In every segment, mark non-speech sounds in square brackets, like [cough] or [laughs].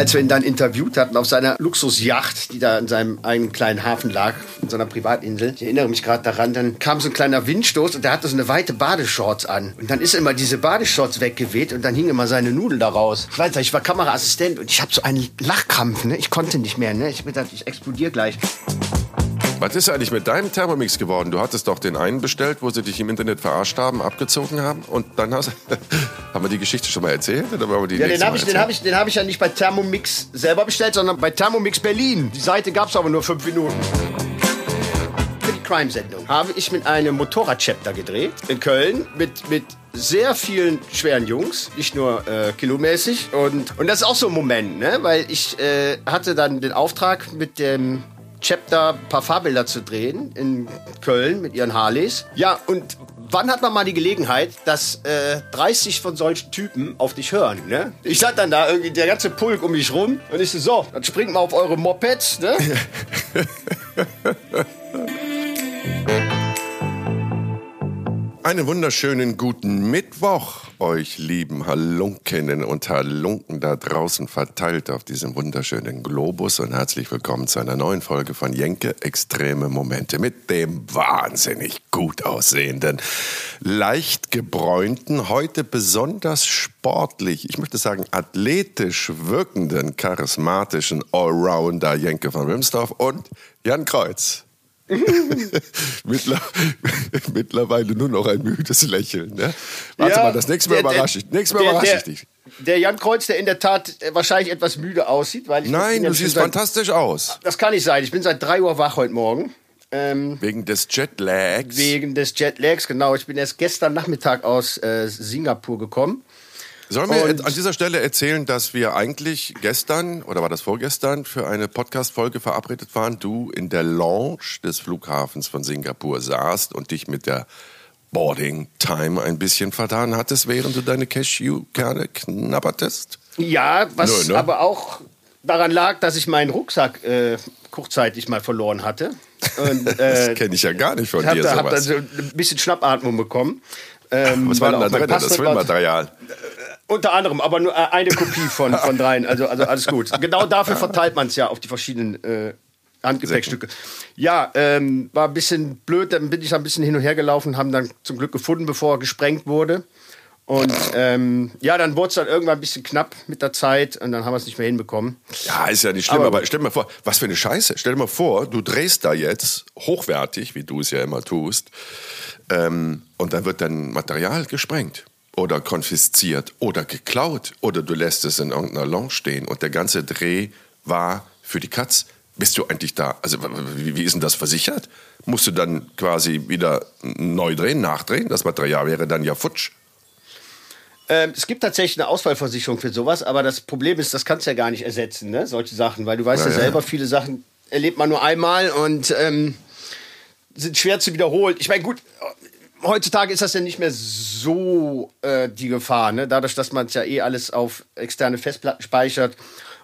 als wir ihn dann interviewt hatten auf seiner Luxusjacht, die da in seinem eigenen kleinen Hafen lag, in so einer Privatinsel. Ich erinnere mich gerade daran, dann kam so ein kleiner Windstoß und der hatte so eine weite Badeshorts an. Und dann ist immer diese Badeshorts weggeweht und dann hing immer seine Nudel da raus. Ich weiß nicht, ich war Kameraassistent und ich habe so einen Lachkrampf, ne? Ich konnte nicht mehr, ne? Ich hab gedacht, ich explodiere gleich. Was ist eigentlich mit deinem Thermomix geworden? Du hattest doch den einen bestellt, wo sie dich im Internet verarscht haben, abgezogen haben und dann hast [laughs] haben wir die Geschichte schon mal erzählt oder wir die Ja, den habe ich, den hab ich, den hab ich ja nicht bei Thermomix selber bestellt, sondern bei Thermomix Berlin. Die Seite gab es aber nur fünf Minuten. Für die Crime-Sendung habe ich mit einem Motorrad-Chapter gedreht in Köln mit, mit sehr vielen schweren Jungs, nicht nur äh, kilomäßig. Und, und das ist auch so ein Moment, ne? weil ich äh, hatte dann den Auftrag mit dem Chapter ein paar Fahrbilder zu drehen in Köln mit ihren Harleys. Ja, und wann hat man mal die Gelegenheit, dass äh, 30 von solchen Typen auf dich hören, ne? Ich stand dann da irgendwie der ganze Pulk um mich rum und ich so, so, dann springt mal auf eure Mopeds, ne? [laughs] Einen wunderschönen guten Mittwoch, euch lieben Halunkinnen und Halunken da draußen verteilt auf diesem wunderschönen Globus und herzlich willkommen zu einer neuen Folge von Jenke Extreme Momente mit dem wahnsinnig gut aussehenden, leicht gebräunten, heute besonders sportlich, ich möchte sagen athletisch wirkenden, charismatischen Allrounder Jenke von Wimsdorf und Jan Kreuz. [laughs] Mittler, [laughs] mittlerweile nur noch ein müdes Lächeln. Ne? Warte Ja, mal, das nächste Mal überrasche ich, nächstes Mal überrasche ich dich. Der Jan Kreuz, der in der Tat äh, wahrscheinlich etwas müde aussieht, weil ich Nein, du siehst seit- fantastisch aus. Das kann nicht sein. Ich bin seit 3 Uhr wach heute Morgen. Ähm, Wegen des Jetlags. wegen des Jetlags, genau. Ich bin erst gestern Nachmittag aus äh, Singapur gekommen. Sollen wir Und- an dieser Stelle erzählen, dass wir eigentlich gestern, oder war das vorgestern, für eine Podcast-Folge verabredet waren, du in der Lounge des Flughafens von Singapur saßt und dich mit der Boarding Time ein bisschen vertan hattest, während du deine Cashewkerne knabbertest? Ja, was Nö, ne? aber auch daran lag, dass ich meinen Rucksack äh, kurzzeitig mal verloren hatte. Und, [laughs] Das äh, kenne ich ja gar nicht von ich habe dir da, hab da so ein bisschen Schnappatmung bekommen. Ähm, Was war denn da drin? Das war- Filmmaterial. Unter anderem, aber nur äh, eine Kopie von, von dreien. Also, also alles gut. Genau dafür verteilt man es ja auf die verschiedenen äh, Handgepäckstücke. Ja, ähm, war ein bisschen blöd. Dann bin ich ein bisschen hin und her gelaufen, haben dann zum Glück gefunden, bevor er gesprengt wurde. Und ähm, ja, dann wurde es dann irgendwann ein bisschen knapp mit der Zeit und dann haben wir es nicht mehr hinbekommen. Ja, ist ja nicht schlimm, Aber- aber, stell dir mal vor, was für eine Scheiße. Stell dir mal vor, du drehst da jetzt hochwertig, wie du es ja immer tust, ähm, und dann wird dein Material gesprengt oder konfisziert oder geklaut oder du lässt es in irgendeiner Lounge stehen und der ganze Dreh war für die Katz. Bist du eigentlich da? Also wie, ist denn das versichert? Musst du dann quasi wieder neu drehen, nachdrehen? Das Material wäre dann ja futsch. Ähm, es gibt tatsächlich eine Ausfallversicherung für sowas, aber das Problem ist, das kannst du ja gar nicht ersetzen, ne? solche Sachen, weil du weißt ja, Ja, ja. selber, viele Sachen erlebt man nur einmal und ähm, sind schwer zu wiederholen. Ich meine, gut, heutzutage ist das ja nicht mehr so äh, die Gefahr, ne? dadurch, dass man es ja eh alles auf externe Festplatten speichert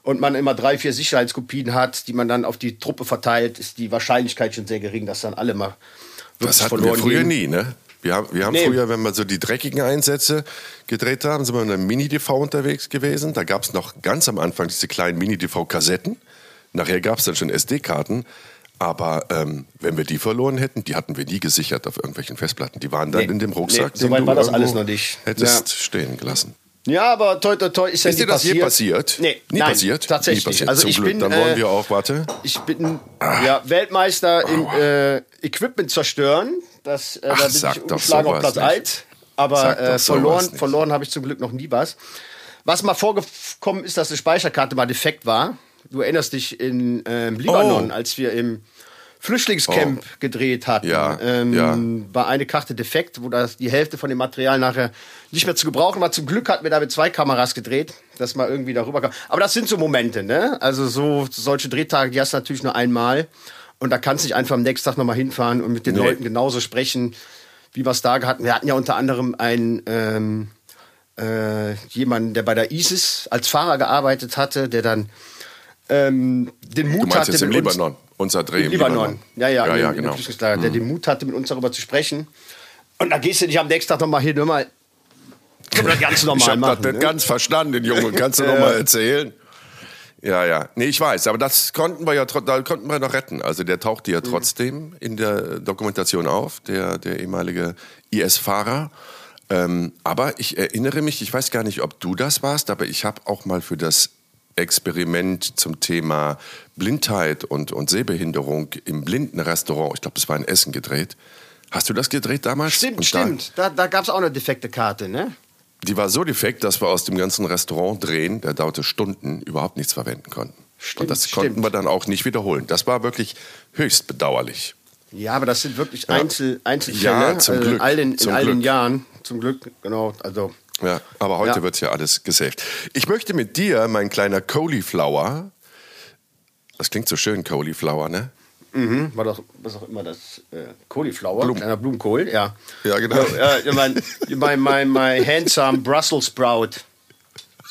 und man immer drei, vier Sicherheitskopien hat, die man dann auf die Truppe verteilt, ist die Wahrscheinlichkeit schon sehr gering, dass dann alle mal wirklich Das hatten wir früher gehen. nie, ne? Wir haben, wir haben Nee. früher, wenn wir so die dreckigen Einsätze gedreht haben, sind wir in einem Mini-DV unterwegs gewesen. Da gab es noch ganz am Anfang diese kleinen Mini-DV-Kassetten. Nachher gab es dann schon SD-Karten. Aber ähm, wenn wir die verloren hätten, die hatten wir nie gesichert auf irgendwelchen Festplatten. Die waren dann Nee. in dem Rucksack, Nee, so weit du war das alles noch nicht. hättest stehen gelassen. Ja, aber toi, toi, toi ist ja Ist nie dir das je passiert. passiert? Nee, nie nein, passiert? Tatsächlich. Nie passiert. Also Zum ich Glück. bin, dann wollen äh, wir auch, warte. Ich bin ja, Weltmeister im äh, Equipment zerstören. Das, äh, Ach, da bin sag ich umschlagen auf Platz nicht. 1. Aber äh, verloren, verloren habe ich zum Glück noch nie was. Was mal vorgekommen ist, dass die Speicherkarte mal defekt war. Du erinnerst dich in ähm, Libanon, Oh. als wir im Flüchtlingscamp gedreht hatten, Ja, ähm, ja. war eine Karte defekt, wo das die Hälfte von dem Material nachher nicht mehr zu gebrauchen war. Zum Glück hatten wir da mit zwei Kameras gedreht, dass man irgendwie darüber kam. Aber das sind so Momente, ne? Also so solche Drehtage, die hast du natürlich nur einmal. Und da kannst du nicht einfach am nächsten Tag nochmal hinfahren und mit den Nee. Leuten genauso sprechen, wie wir es da hatten. Wir hatten ja unter anderem einen ähm, äh, jemanden, der bei der ISIS als Fahrer gearbeitet hatte, der dann ähm, den Mut Du meinst hatte, jetzt im mit uns- Libanon. Unser Dreh im Libanon. Ja, ja, ja, ja dem genau. Der den Mut hatte, mit uns darüber zu sprechen. Und da gehst du nicht am nächsten Tag nochmal hin, hör mal. Können wir das ganz Ich normal habe das machen. nicht ne? ganz verstanden, Junge. Kannst du noch [laughs] mal erzählen? Ja, ja. Nee, ich weiß, aber das konnten wir ja da konnten wir noch retten. Also der tauchte ja trotzdem in der Dokumentation auf, der, der ehemalige IS-Fahrer. Ähm, aber ich erinnere mich, ich weiß gar nicht, ob du das warst, aber ich habe auch mal für das Experiment zum Thema Blindheit und, und Sehbehinderung im Blindenrestaurant, ich glaube, das war in Essen gedreht. Hast du das gedreht damals? Stimmt, Und stimmt. Da, da gab es auch eine defekte Karte, ne? die war so defekt, dass wir aus dem ganzen Restaurant drehen, der dauerte Stunden, überhaupt nichts verwenden konnten. Stimmt, und das stimmt. konnten wir dann auch nicht wiederholen. Das war wirklich höchst bedauerlich. Ja, aber das sind wirklich Einzel, Einzelfälle. Ja, zum also Glück, In all den, zum in all den Glück. Jahren. Zum Glück, genau. Also, Ja, aber heute Ja. wird's ja alles gesaved. Ich möchte mit dir, mein kleiner Cauliflower, das klingt so schön, Cauliflower, ne? mhm, war doch, was auch immer das, äh, Cauliflower, Blumen. kleiner Blumenkohl, ja. Ja, genau. Ja, ja, mein, mein, mein, mein handsome Brussels Sprout.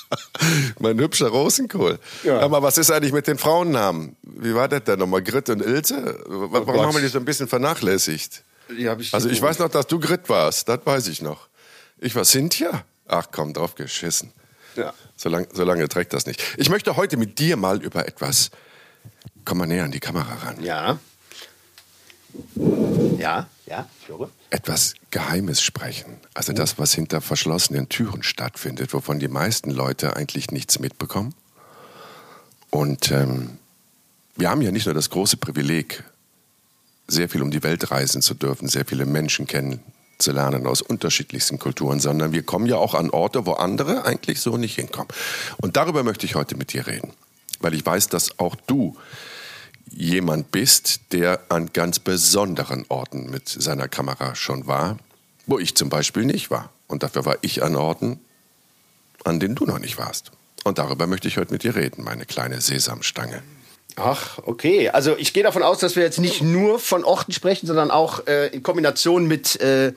[laughs] Mein hübscher Rosenkohl. Ja. Aber was ist eigentlich mit den Frauennamen? Wie war das denn nochmal? Grit und Ilse? Warum Gott. haben wir die so ein bisschen vernachlässigt? Ich Also ich weiß noch, dass du Grit warst, das weiß ich noch. Ich war Cynthia? Ach komm, drauf geschissen. Ja. So, lang, so lange trägt das nicht. Ich möchte heute mit dir mal über etwas. Komm mal näher an die Kamera ran. Ja. Ja, ja, ich höre. Etwas Geheimes sprechen. Also das, was hinter verschlossenen Türen stattfindet, wovon die meisten Leute eigentlich nichts mitbekommen. Und ähm, wir haben ja nicht nur das große Privileg, sehr viel um die Welt reisen zu dürfen, sehr viele Menschen kennenzulernen aus unterschiedlichsten Kulturen, sondern wir kommen ja auch an Orte, wo andere eigentlich so nicht hinkommen. Und darüber möchte ich heute mit dir reden, weil ich weiß, dass auch du jemand bist, der an ganz besonderen Orten mit seiner Kamera schon war, wo ich zum Beispiel nicht war. Und dafür war ich an Orten, an denen du noch nicht warst. Und darüber möchte ich heute mit dir reden, meine kleine Sesamstange. Ach, okay. Also ich gehe davon aus, dass wir jetzt nicht nur von Orten sprechen, sondern auch äh, in Kombination mit äh,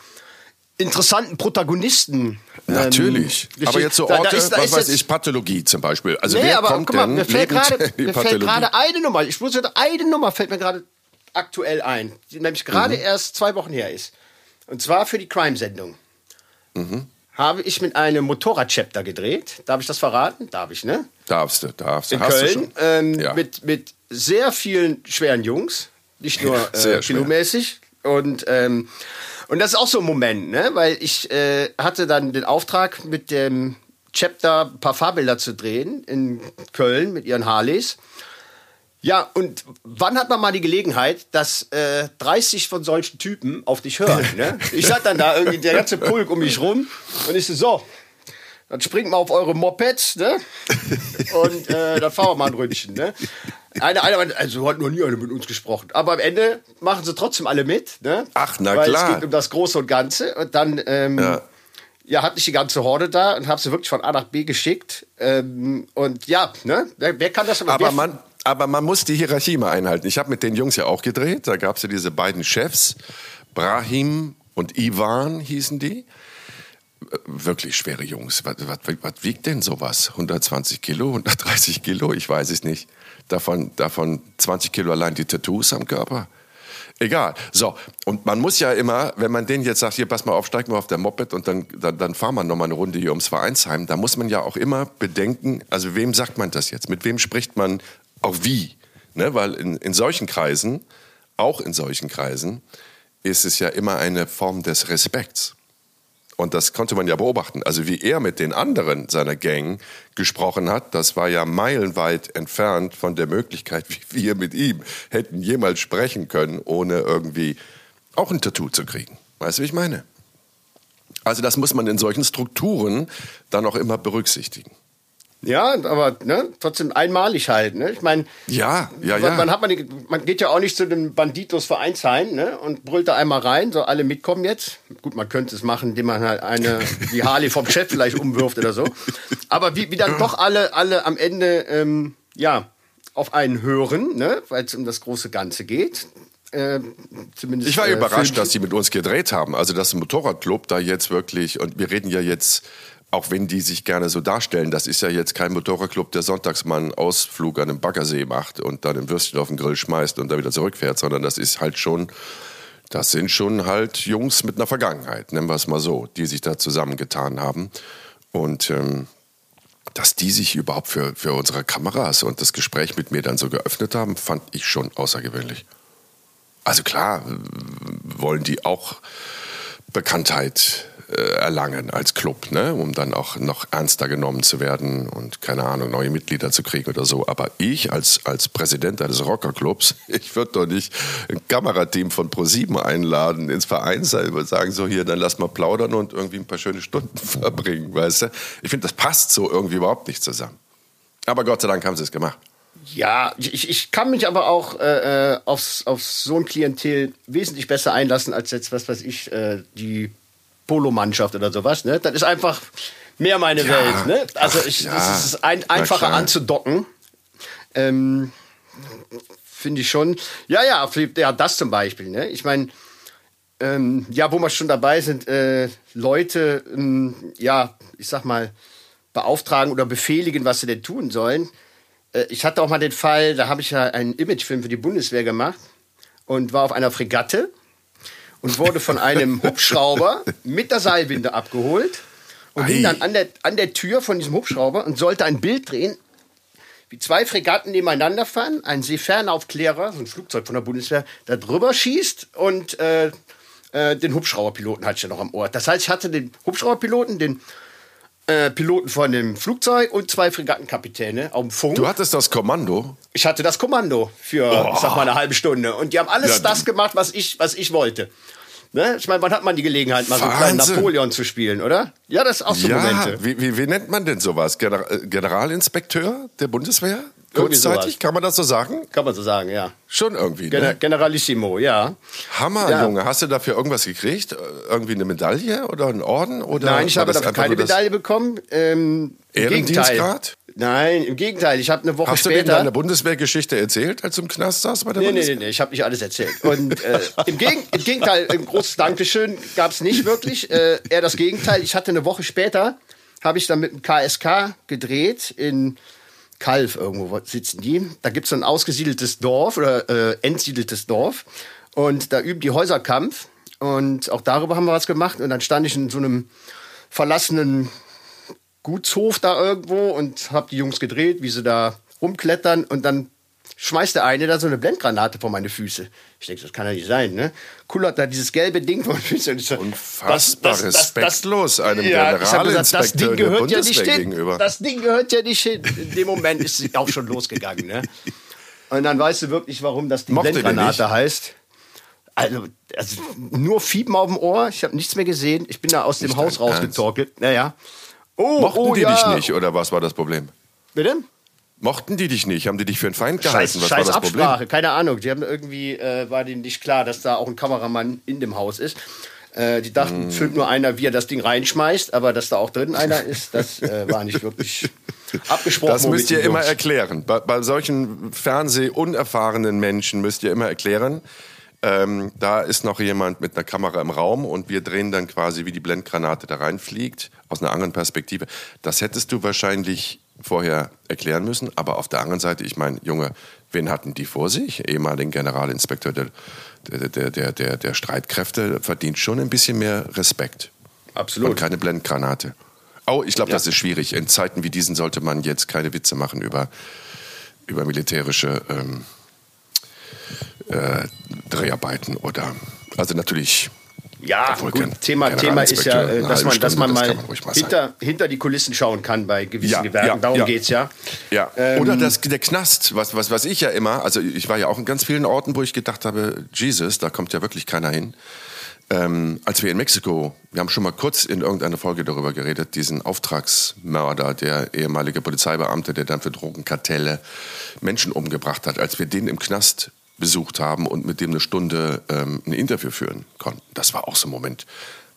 interessanten Protagonisten. ähm, Natürlich. Aber Geschichten. jetzt so Da- da Orte, ist- da was ist weiß ich, Pathologie zum Beispiel. Also nee, wer aber kommt guck mal, denn mir fällt [laughs] gerade eine Nummer. Ich muss jetzt eine Nummer fällt mir gerade aktuell ein, die nämlich gerade Mhm. erst zwei Wochen her ist. Und zwar für die Crime-Sendung. Mhm. Habe ich mit einem Motorrad-Chapter gedreht. Darf ich das verraten? Darf ich, ne? Darfst du, darfst du. in Hast Köln ähm, Ja. mit, mit sehr vielen schweren Jungs, nicht nur [laughs] äh, kilomäßig. Und, ähm, und das ist auch so ein Moment, ne? weil ich äh, hatte dann den Auftrag, mit dem Chapter ein paar Fahrbilder zu drehen in Köln mit ihren Harleys. Ja, und wann hat man mal die Gelegenheit, dass äh, 30 von solchen Typen auf dich hören? Ne? Ich sat dann da irgendwie der ganze Pulk um mich rum und ich so, so, dann springt mal auf eure Mopeds, ne? Und äh, dann fahren wir mal ein Ründchen, ne? Einer, einer, also hat noch nie einer mit uns gesprochen. Aber am Ende machen sie trotzdem alle mit, ne? Ach, na Weil klar. es geht um das Große und Ganze. Und dann, ähm, Ja. ja. hatte ich die ganze Horde da und habe sie wirklich von A nach B geschickt. Ähm, und ja, ne? Wer, wer kann das Aber wer, man, aber man muss die Hierarchie mal einhalten. Ich habe mit den Jungs ja auch gedreht. Da gab es ja diese beiden Chefs, Brahim und Ivan hießen die. Äh, Wirklich schwere Jungs. Was, was, was wiegt denn sowas? 120 Kilo, 130 Kilo? Ich weiß es nicht. Davon, davon 20 Kilo allein die Tattoos am Körper. Egal. So, und man muss ja immer, wenn man denen jetzt sagt, hier, pass mal auf, steig mal auf der Moped und dann, dann, dann fahren wir nochmal eine Runde hier ums Vereinsheim, da muss man ja auch immer bedenken, also wem sagt man das jetzt? Mit wem spricht man auch wie? Ne? Weil in, in solchen Kreisen, auch in solchen Kreisen, ist es ja immer eine Form des Respekts. Und das konnte man ja beobachten. Also wie er mit den anderen seiner Gang gesprochen hat, das war ja meilenweit entfernt von der Möglichkeit, wie wir mit ihm hätten jemals sprechen können, ohne irgendwie auch ein Tattoo zu kriegen. Weißt du, wie ich meine? Also das muss man in solchen Strukturen dann auch immer berücksichtigen. Ja, aber ne, trotzdem einmalig halt. Ne? Ich meine, Ja, ja, man, ja. man, hat man, man geht ja auch nicht zu den Banditos Vereinsheim ne, und brüllt da einmal rein, so alle mitkommen jetzt. Gut, man könnte es machen, indem man halt eine, die Harley vom Chef vielleicht umwirft oder so. Aber wie, wie dann doch alle, alle am Ende, ähm, ja, auf einen hören, ne, weil es um das große Ganze geht. Äh, zumindest, Ich war äh, überrascht, dass die mit uns gedreht haben. Also, dass ein Motorradclub da jetzt wirklich, und wir reden ja jetzt, auch wenn die sich gerne so darstellen, das ist ja jetzt kein Motorradclub, der sonntags mal einen Ausflug an den Baggersee macht und dann ein Würstchen auf den Grill schmeißt und dann wieder zurückfährt, sondern das ist halt schon, das sind schon halt Jungs mit einer Vergangenheit, nennen wir es mal so, die sich da zusammengetan haben. Und ähm, dass die sich überhaupt für, für unsere Kameras und das Gespräch mit mir dann so geöffnet haben, fand ich schon außergewöhnlich. Also klar, wollen die auch Bekanntheit äh, erlangen als Club, ne? um dann auch noch ernster genommen zu werden und keine Ahnung, neue Mitglieder zu kriegen oder so. Aber ich als, als Präsident eines Rockerclubs, [laughs] ich würde doch nicht ein Kamerateam von ProSieben einladen ins Vereinsheim und sagen, so hier, dann lass mal plaudern und irgendwie ein paar schöne Stunden [laughs] verbringen, weißt du? Ich finde, das passt so irgendwie überhaupt nicht zusammen. Aber Gott sei Dank haben sie es gemacht. Ja, ich, ich kann mich aber auch äh, äh aufs, auf so ein Klientel wesentlich besser einlassen als jetzt, was weiß ich, äh, die Polomannschaft oder sowas. Ne? Das ist einfach mehr meine ja. Welt. Ne? Also ich, ja. ist ein, einfacher anzudocken. Ähm, Finde ich schon. Ja, ja, ja, das zum Beispiel. Ne? Ich meine, ähm, ja, wo wir schon dabei sind, äh, Leute, ähm, ja, ich sag mal, beauftragen oder befehligen, was sie denn tun sollen. Äh, ich hatte auch mal den Fall, da habe ich ja einen Imagefilm für die Bundeswehr gemacht und war auf einer Fregatte und wurde von einem [laughs] Hubschrauber mit der Seilwinde abgeholt und Ei. hing dann an der, an der Tür von diesem Hubschrauber und sollte ein Bild drehen, wie zwei Fregatten nebeneinander fahren, ein Seefernaufklärer, so ein Flugzeug von der Bundeswehr, da drüber schießt und äh, äh, den Hubschrauberpiloten hatte ich ja noch am Ort. Das heißt, ich hatte den Hubschrauberpiloten, den äh, Piloten von dem Flugzeug und zwei Fregattenkapitäne auf dem Funk. Du hattest das Kommando? Ich hatte das Kommando für, oh. ich sag mal, eine halbe Stunde. Und die haben alles ja, das gemacht, was ich, was ich wollte. Ne? Ich meine, wann hat man die Gelegenheit, mal Wahnsinn. so einen kleinen Napoleon zu spielen, oder? Ja, das ist auch so ja, Momente. Wie, wie, wie nennt man denn sowas? Äh, Generalinspekteur der Bundeswehr? Kurzzeitig, kann man das so sagen? Kann man so sagen, ja. Schon irgendwie, Gen ne? Generalissimo, ja. Hammer, ja. Junge. Hast du dafür irgendwas gekriegt? Irgendwie eine Medaille oder einen Orden? Oder Nein, ich habe dafür keine Medaille bekommen. Ähm, Ehrendienstgrad? Nein, im Gegenteil. Ich habe eine Woche Hast später. Hast du deine Bundeswehrgeschichte erzählt, als du im Knast saß bei der nee, Bundeswehr? Nee, nee, nee, ich habe nicht alles erzählt. Und äh, im, Gegen im, Gegenteil, ein großes Dankeschön gab es nicht wirklich. Äh, eher das Gegenteil. Ich hatte eine Woche später, habe ich dann mit dem KSK gedreht in Kalf irgendwo sitzen die. Da gibt es so ein ausgesiedeltes Dorf oder äh, entsiedeltes Dorf. Und da üben die Häuserkampf. Und auch darüber haben wir was gemacht. Und dann stand ich in so einem verlassenen Gutshof da irgendwo und habe die Jungs gedreht, wie sie da rumklettern. Und dann schmeißt der eine da so eine Blendgranate vor meine Füße. Ich denke, das kann ja nicht sein, ne? Kullert da dieses gelbe Ding vor meine Füße. Und so, Unfassbar das, das, respektlos das, einem ja, Generalinspekteur das Ding gehört ja nicht hin. Gegenüber. Das Ding gehört ja nicht hin. In dem Moment ist es auch schon losgegangen, ne? Und dann weißt du wirklich, warum das die Mochte Blendgranate heißt. Also, also, nur Fiepen auf dem Ohr. Ich habe nichts mehr gesehen. Ich bin da aus dem Haus rausgetorkelt. Naja. Oh, Mochten oh, die ja. dich nicht oder was war das Problem? Bitte? Mochten die dich nicht? Haben die dich für einen Feind gehalten? Scheiß, was scheiß war das Absprache, Problem? keine Ahnung. Die haben irgendwie, äh, war denen nicht klar, dass da auch ein Kameramann in dem Haus ist. Äh, die dachten, mm. filmt nur einer, wie er das Ding reinschmeißt, aber dass da auch drin einer [laughs] ist, das äh, war nicht wirklich abgesprochen. Das müsst ihr immer erklären. Bei, bei solchen Fernseh-unerfahrenen Menschen müsst ihr immer erklären, ähm, da ist noch jemand mit einer Kamera im Raum und wir drehen dann quasi, wie die Blendgranate da reinfliegt, aus einer anderen Perspektive. Das hättest du wahrscheinlich vorher erklären müssen. Aber auf der anderen Seite, ich meine, Junge, wen hatten die vor sich? Ehemaligen Generalinspektor der, der, der, der, der Streitkräfte verdient schon ein bisschen mehr Respekt. Absolut. Und keine Blendgranate. Oh, ich glaube, ja. das ist schwierig. In Zeiten wie diesen sollte man jetzt keine Witze machen über, über militärische ähm, äh, Dreharbeiten oder also natürlich ja, gut, Thema, Thema ist ja, äh, dass man, dass man mal, man hinter, hinter die Kulissen schauen kann bei gewissen ja, Gewerken. Ja, Darum ja. es ja. ja. Ähm, Oder das, der Knast, was, was, was ich ja immer, also ich war ja auch in ganz vielen Orten, wo ich gedacht habe, Jesus, da kommt ja wirklich keiner hin. Ähm, als wir in Mexiko, wir haben schon mal kurz in irgendeiner Folge darüber geredet, diesen Auftragsmörder, der ehemalige Polizeibeamte, der dann für Drogenkartelle Menschen umgebracht hat, als wir den im Knast besucht haben und mit dem eine Stunde ähm, ein Interview führen konnten. Das war auch so ein Moment,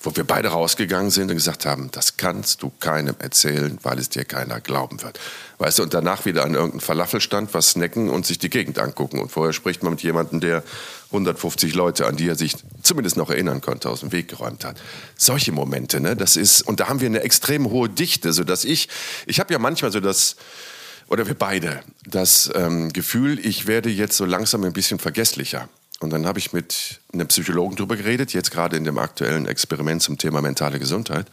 wo wir beide rausgegangen sind und gesagt haben, das kannst du keinem erzählen, weil es dir keiner glauben wird. Weißt du, und danach wieder an irgendeinem Falafelstand was snacken und sich die Gegend angucken. Und vorher spricht man mit jemandem, der 150 Leute, an die er sich zumindest noch erinnern konnte, aus dem Weg geräumt hat. Solche Momente, ne, das ist, und da haben wir eine extrem hohe Dichte, sodass ich, ich habe ja manchmal so das, oder wir beide, das ähm, Gefühl, ich werde jetzt so langsam ein bisschen vergesslicher. Und dann habe ich mit einem Psychologen drüber geredet, jetzt gerade in dem aktuellen Experiment zum Thema mentale Gesundheit.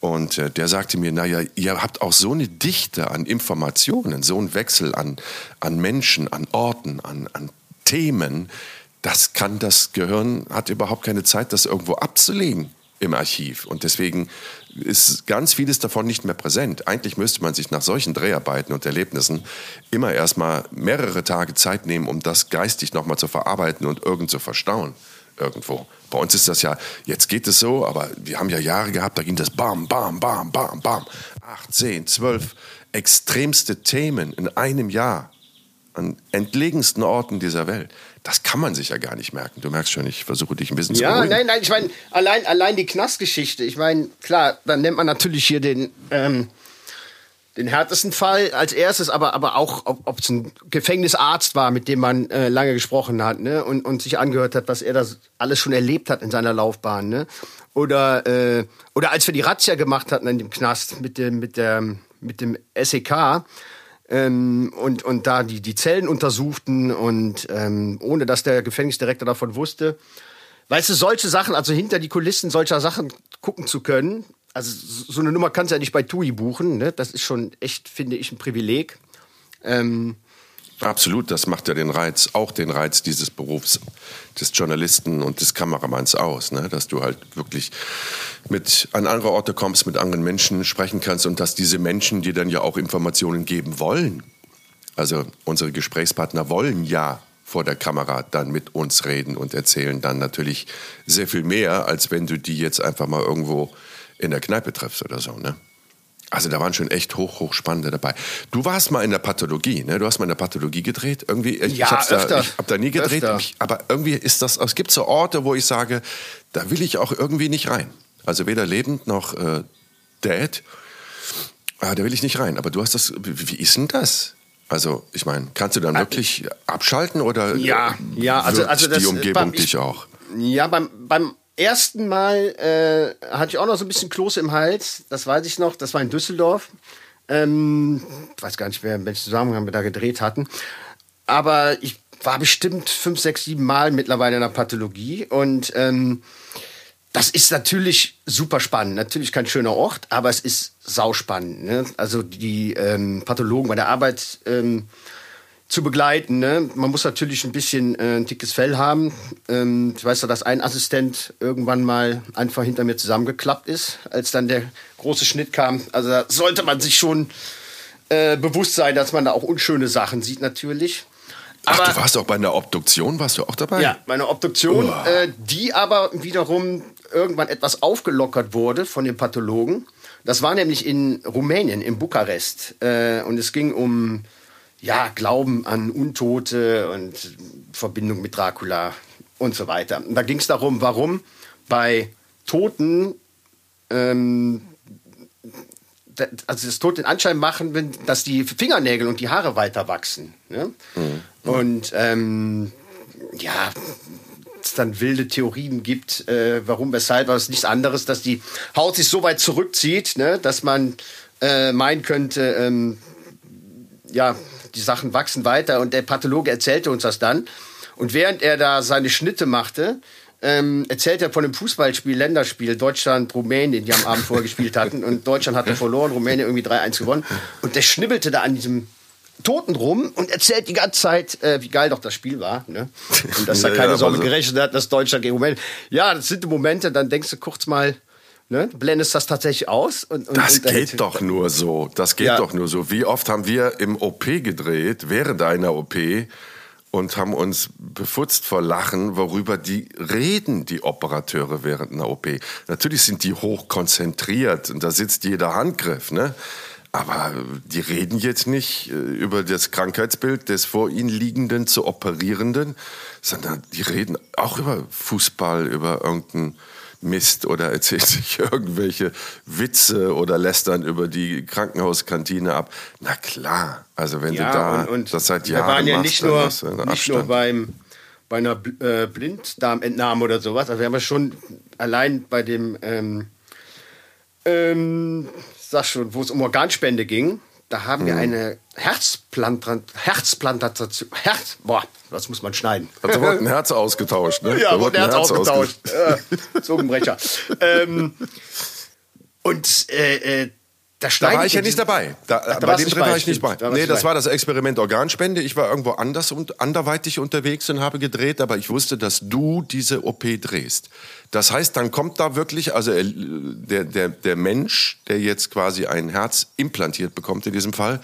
Und äh, der sagte mir, naja, ihr habt auch so eine Dichte an Informationen, so einen Wechsel an, an Menschen, an Orten, an, an Themen. Das kann das Gehirn, hat überhaupt keine Zeit, das irgendwo abzulegen im Archiv. Und deswegen ist ganz vieles davon nicht mehr präsent. Eigentlich müsste man sich nach solchen Dreharbeiten und Erlebnissen immer erstmal mehrere Tage Zeit nehmen, um das geistig nochmal zu verarbeiten und irgend zu verstauen irgendwo. Bei uns ist das ja, jetzt geht es so, aber wir haben ja Jahre gehabt, da ging das bam, bam, bam, bam, bam. Acht, zehn, zwölf extremste Themen in einem Jahr an entlegensten Orten dieser Welt. Das kann man sich ja gar nicht merken. Du merkst schon, ich versuche dich ein bisschen ja, zu beruhigen. Ja, nein, nein, ich meine, allein, allein die Knastgeschichte. Ich meine, klar, dann nennt man natürlich hier den, ähm, den härtesten Fall als erstes, aber, aber auch, ob es ein Gefängnisarzt war, mit dem man äh, lange gesprochen hat ne? und, und sich angehört hat, was er das alles schon erlebt hat in seiner Laufbahn. Ne? Oder, äh, oder als wir die Razzia gemacht hatten in dem Knast mit dem, mit der, mit dem SEK, ähm, und, und da die, die Zellen untersuchten und ähm, ohne dass der Gefängnisdirektor davon wusste. Weißt du, solche Sachen, also hinter die Kulissen solcher Sachen gucken zu können, also so eine Nummer kannst du ja nicht bei TUI buchen, ne? das ist schon echt, finde ich, ein Privileg. Ähm, Absolut, das macht ja den Reiz, auch den Reiz dieses Berufs des Journalisten und des Kameramanns aus, ne? dass du halt wirklich mit an andere Orte kommst, mit anderen Menschen sprechen kannst und dass diese Menschen dir dann ja auch Informationen geben wollen. Also unsere Gesprächspartner wollen ja vor der Kamera dann mit uns reden und erzählen dann natürlich sehr viel mehr, als wenn du die jetzt einfach mal irgendwo in der Kneipe triffst oder so. Ne? Also da waren schon echt hoch, hoch spannende dabei. Du warst mal in der Pathologie, ne? Du hast mal in der Pathologie gedreht. Irgendwie, ich, ja, ich. Da, ich habe da nie gedreht, mich, aber irgendwie ist das, es gibt so Orte, wo ich sage, da will ich auch irgendwie nicht rein. Also weder lebend noch äh, dead. Ah, da will ich nicht rein. Aber du hast das, wie, wie ist denn das? Also, ich meine, kannst du dann wirklich abschalten oder ja, ja, also, also das, die Umgebung beim, ich, dich auch? Ja, beim, beim ersten Mal äh, hatte ich auch noch so ein bisschen Kloß im Hals. Das weiß ich noch. Das war in Düsseldorf. Ähm, ich weiß gar nicht mehr, in welchem Zusammenhang wir da gedreht hatten. Aber ich war bestimmt fünf, sechs, sieben Mal mittlerweile in der Pathologie. Und ähm, das ist natürlich super spannend. Natürlich kein schöner Ort, aber es ist sauspannend. Ne? Also die ähm, Pathologen bei der Arbeit ähm, zu begleiten. Ne? Man muss natürlich ein bisschen äh, ein dickes Fell haben. Ähm, ich weiß ja, dass ein Assistent irgendwann mal einfach hinter mir zusammengeklappt ist, als dann der große Schnitt kam. Also da sollte man sich schon äh, bewusst sein, dass man da auch unschöne Sachen sieht natürlich. Aber, Ach, du warst auch bei einer Obduktion, warst du auch dabei? Ja, meine Obduktion, oh. äh, die aber wiederum irgendwann etwas aufgelockert wurde von den Pathologen. Das war nämlich in Rumänien, in Bukarest. Äh, und es ging um ja, Glauben an Untote und Verbindung mit Dracula und so weiter. Und da ging es darum, warum bei Toten ähm, also das Tod den Anschein machen, wenn, dass die Fingernägel und die Haare weiter wachsen. Ne? Mhm. Und ähm, ja, es dann wilde Theorien gibt, äh, warum, weshalb, aber es ist nichts anderes, dass die Haut sich so weit zurückzieht, ne, dass man äh, meinen könnte, ähm, ja, die Sachen wachsen weiter und der Pathologe erzählte uns das dann. Und während er da seine Schnitte machte, ähm, erzählt er von einem Fußballspiel, Länderspiel, Deutschland, Rumänien, die am Abend vorher gespielt hatten. Und Deutschland hatte verloren, Rumänien irgendwie 3-1 gewonnen. Und der schnibbelte da an diesem Toten rum und erzählt die ganze Zeit, äh, wie geil doch das Spiel war. Ne? Und dass da [laughs] ja, keine ja, Sorge gerechnet hat, dass Deutschland gegen Rumänien. Ja, das sind die Momente, dann denkst du kurz mal, Ne? Blendest das tatsächlich aus? Und, und, das und geht doch nur so. Das geht ja. doch nur so. Wie oft haben wir im OP gedreht, während einer OP, und haben uns befutzt vor Lachen, worüber die reden, die Operateure während einer OP. Natürlich sind die hoch konzentriert und da sitzt jeder Handgriff, ne? Aber die reden jetzt nicht äh, über das Krankheitsbild des vor ihnen liegenden zu operierenden, sondern die reden auch über Fußball, über irgendeinen Mist oder erzählt sich [laughs] irgendwelche Witze oder lästern über die Krankenhauskantine ab. Na klar, also wenn ja, du da und, und das seit Jahren wir waren ja machst, nicht nur, nicht nur beim bei einer äh, Blinddarmentnahme oder sowas. Also wir haben ja schon allein bei dem ähm, ähm, sag schon, wo es um Organspende ging, da haben wir mhm. eine Herzplantation. Herzplantation. Herz, boah, das muss man schneiden. Also da wurde ein Herz ausgetauscht, ne? Ja, da wurde ein Herz, Herz ausgetauscht. Äh, Zungenbrecher. ähm, Und äh, äh, da, da war ich ja nicht dabei. Da, Ach, da bei dem Dreh war ich nicht bei. Da nee, das bei. war das Experiment Organspende. Ich war irgendwo anders und anderweitig unterwegs und habe gedreht, aber ich wusste, dass du diese OP drehst. Das heißt, dann kommt da wirklich, also äh, der, der, der Mensch, der jetzt quasi ein Herz implantiert bekommt in diesem Fall,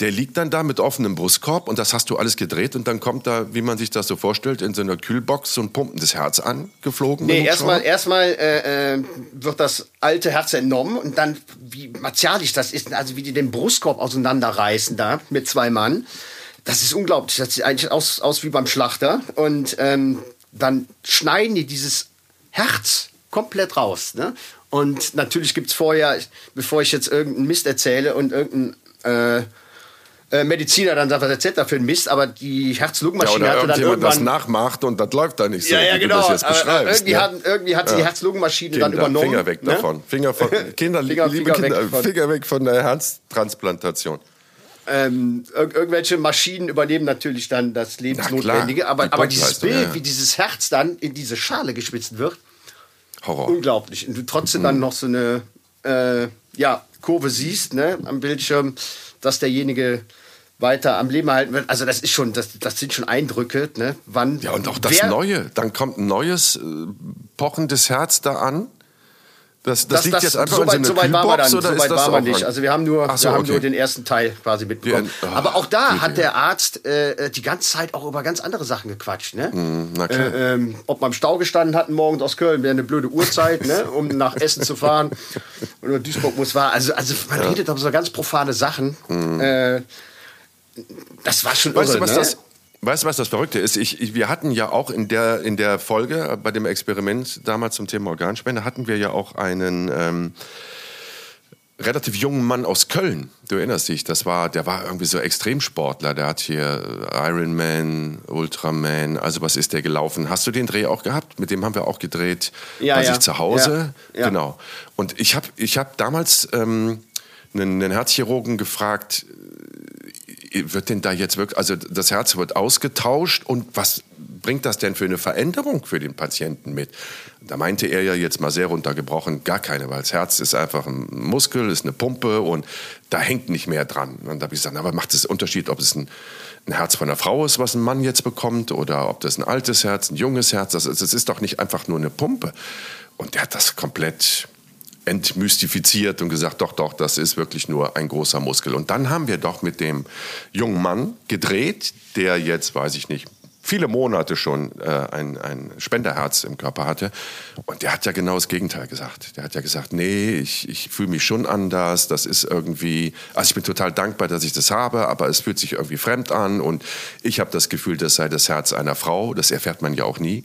der liegt dann da mit offenem Brustkorb und das hast du alles gedreht und dann kommt da, wie man sich das so vorstellt, in so einer Kühlbox so ein pumpendes Herz angeflogen. Nee, erstmal erstmal äh, äh, wird das alte Herz entnommen und dann, wie martialisch das ist, also wie die den Brustkorb auseinanderreißen da mit zwei Mann. Das ist unglaublich. Das sieht eigentlich aus, aus wie beim Schlachter. Und ähm, dann schneiden die dieses Herz komplett raus. Ne? Und natürlich gibt es vorher, bevor ich jetzt irgendeinen Mist erzähle und irgendein äh, äh, Mediziner dann sagt, was erzählt er für ein Mist, aber die Herz-Lungen-Maschine ja, hatte dann irgendwann... das nachmacht und das läuft da nicht so, ja, ja, genau. du das jetzt beschreibst. Irgendwie, ne? hat, irgendwie hat sie die Herz-Lungen-Maschine dann übernommen. Finger weg ne? davon. Finger von, [laughs] Kinder, Finger, liebe Finger Kinder, weg von, Finger weg von der Herztransplantation. Ähm, ir irgendwelche Maschinen übernehmen natürlich dann das Lebensnotwendige, aber, die aber dieses Bild, ja. wie dieses Herz dann in diese Schale geschwitzt wird, Horror. unglaublich. Und du trotzdem mhm. dann noch so eine äh, ja, Kurve siehst ne, am Bildschirm, dass derjenige weiter am Leben erhalten wird. Also das ist schon, das, das sind schon Eindrücke, ne? Wann? Ja und auch das Neue. Dann kommt ein neues äh, pochendes Herz da an. Das, das, das liegt das, jetzt einfach so weit, in so weit waren wir dann, so weit waren wir nicht. Also wir haben nur, so, wir haben okay. nur den ersten Teil quasi mitbekommen. Ja, oh, Aber auch da hat der Arzt äh, die ganze Zeit auch über ganz andere Sachen gequatscht. Ne? Mm, na klar. Äh, ähm, ob man im Stau gestanden hat morgens aus Köln, wäre eine blöde Uhrzeit, ne? um nach Essen zu fahren. [laughs] Oder Duisburg muss war. Also, also man ja. redet über so ganz profane Sachen. Mm. Äh, das war schon weißt irre, du, was ne? das Weißt du, was das Verrückte ist? Ich, ich, wir hatten ja auch in der, in der Folge äh, bei dem Experiment damals zum Thema Organspende, hatten wir ja auch einen ähm, relativ jungen Mann aus Köln. Du erinnerst dich, das war, der war irgendwie so Extremsportler. Der hat hier äh, Ironman, Ultraman, also was ist der gelaufen? Hast du den Dreh auch gehabt? Mit dem haben wir auch gedreht ja, bei ja. sich zu Hause. Ja, ja. Genau. Und ich habe ich hab damals ähm, einen, einen Herzchirurgen gefragt, wird denn da jetzt wirklich, also das Herz wird ausgetauscht und was bringt das denn für eine Veränderung für den Patienten mit? Da meinte er ja jetzt mal sehr runtergebrochen, gar keine, weil das Herz ist einfach ein Muskel, ist eine Pumpe und da hängt nicht mehr dran. Und da habe ich gesagt, aber macht es Unterschied, ob es ein, ein, Herz von einer Frau ist, was ein Mann jetzt bekommt, oder ob das ein altes Herz, ein junges Herz, das, das ist doch nicht einfach nur eine Pumpe. Und der hat das komplett entmystifiziert und gesagt, doch, doch, das ist wirklich nur ein großer Muskel. Und dann haben wir doch mit dem jungen Mann gedreht, der jetzt, weiß ich nicht, viele Monate schon äh, ein, ein Spenderherz im Körper hatte. Und der hat ja genau das Gegenteil gesagt. Der hat ja gesagt, nee, ich, ich fühle mich schon anders. Das ist irgendwie, also ich bin total dankbar, dass ich das habe, aber es fühlt sich irgendwie fremd an. Und ich habe das Gefühl, das sei das Herz einer Frau. Das erfährt man ja auch nie.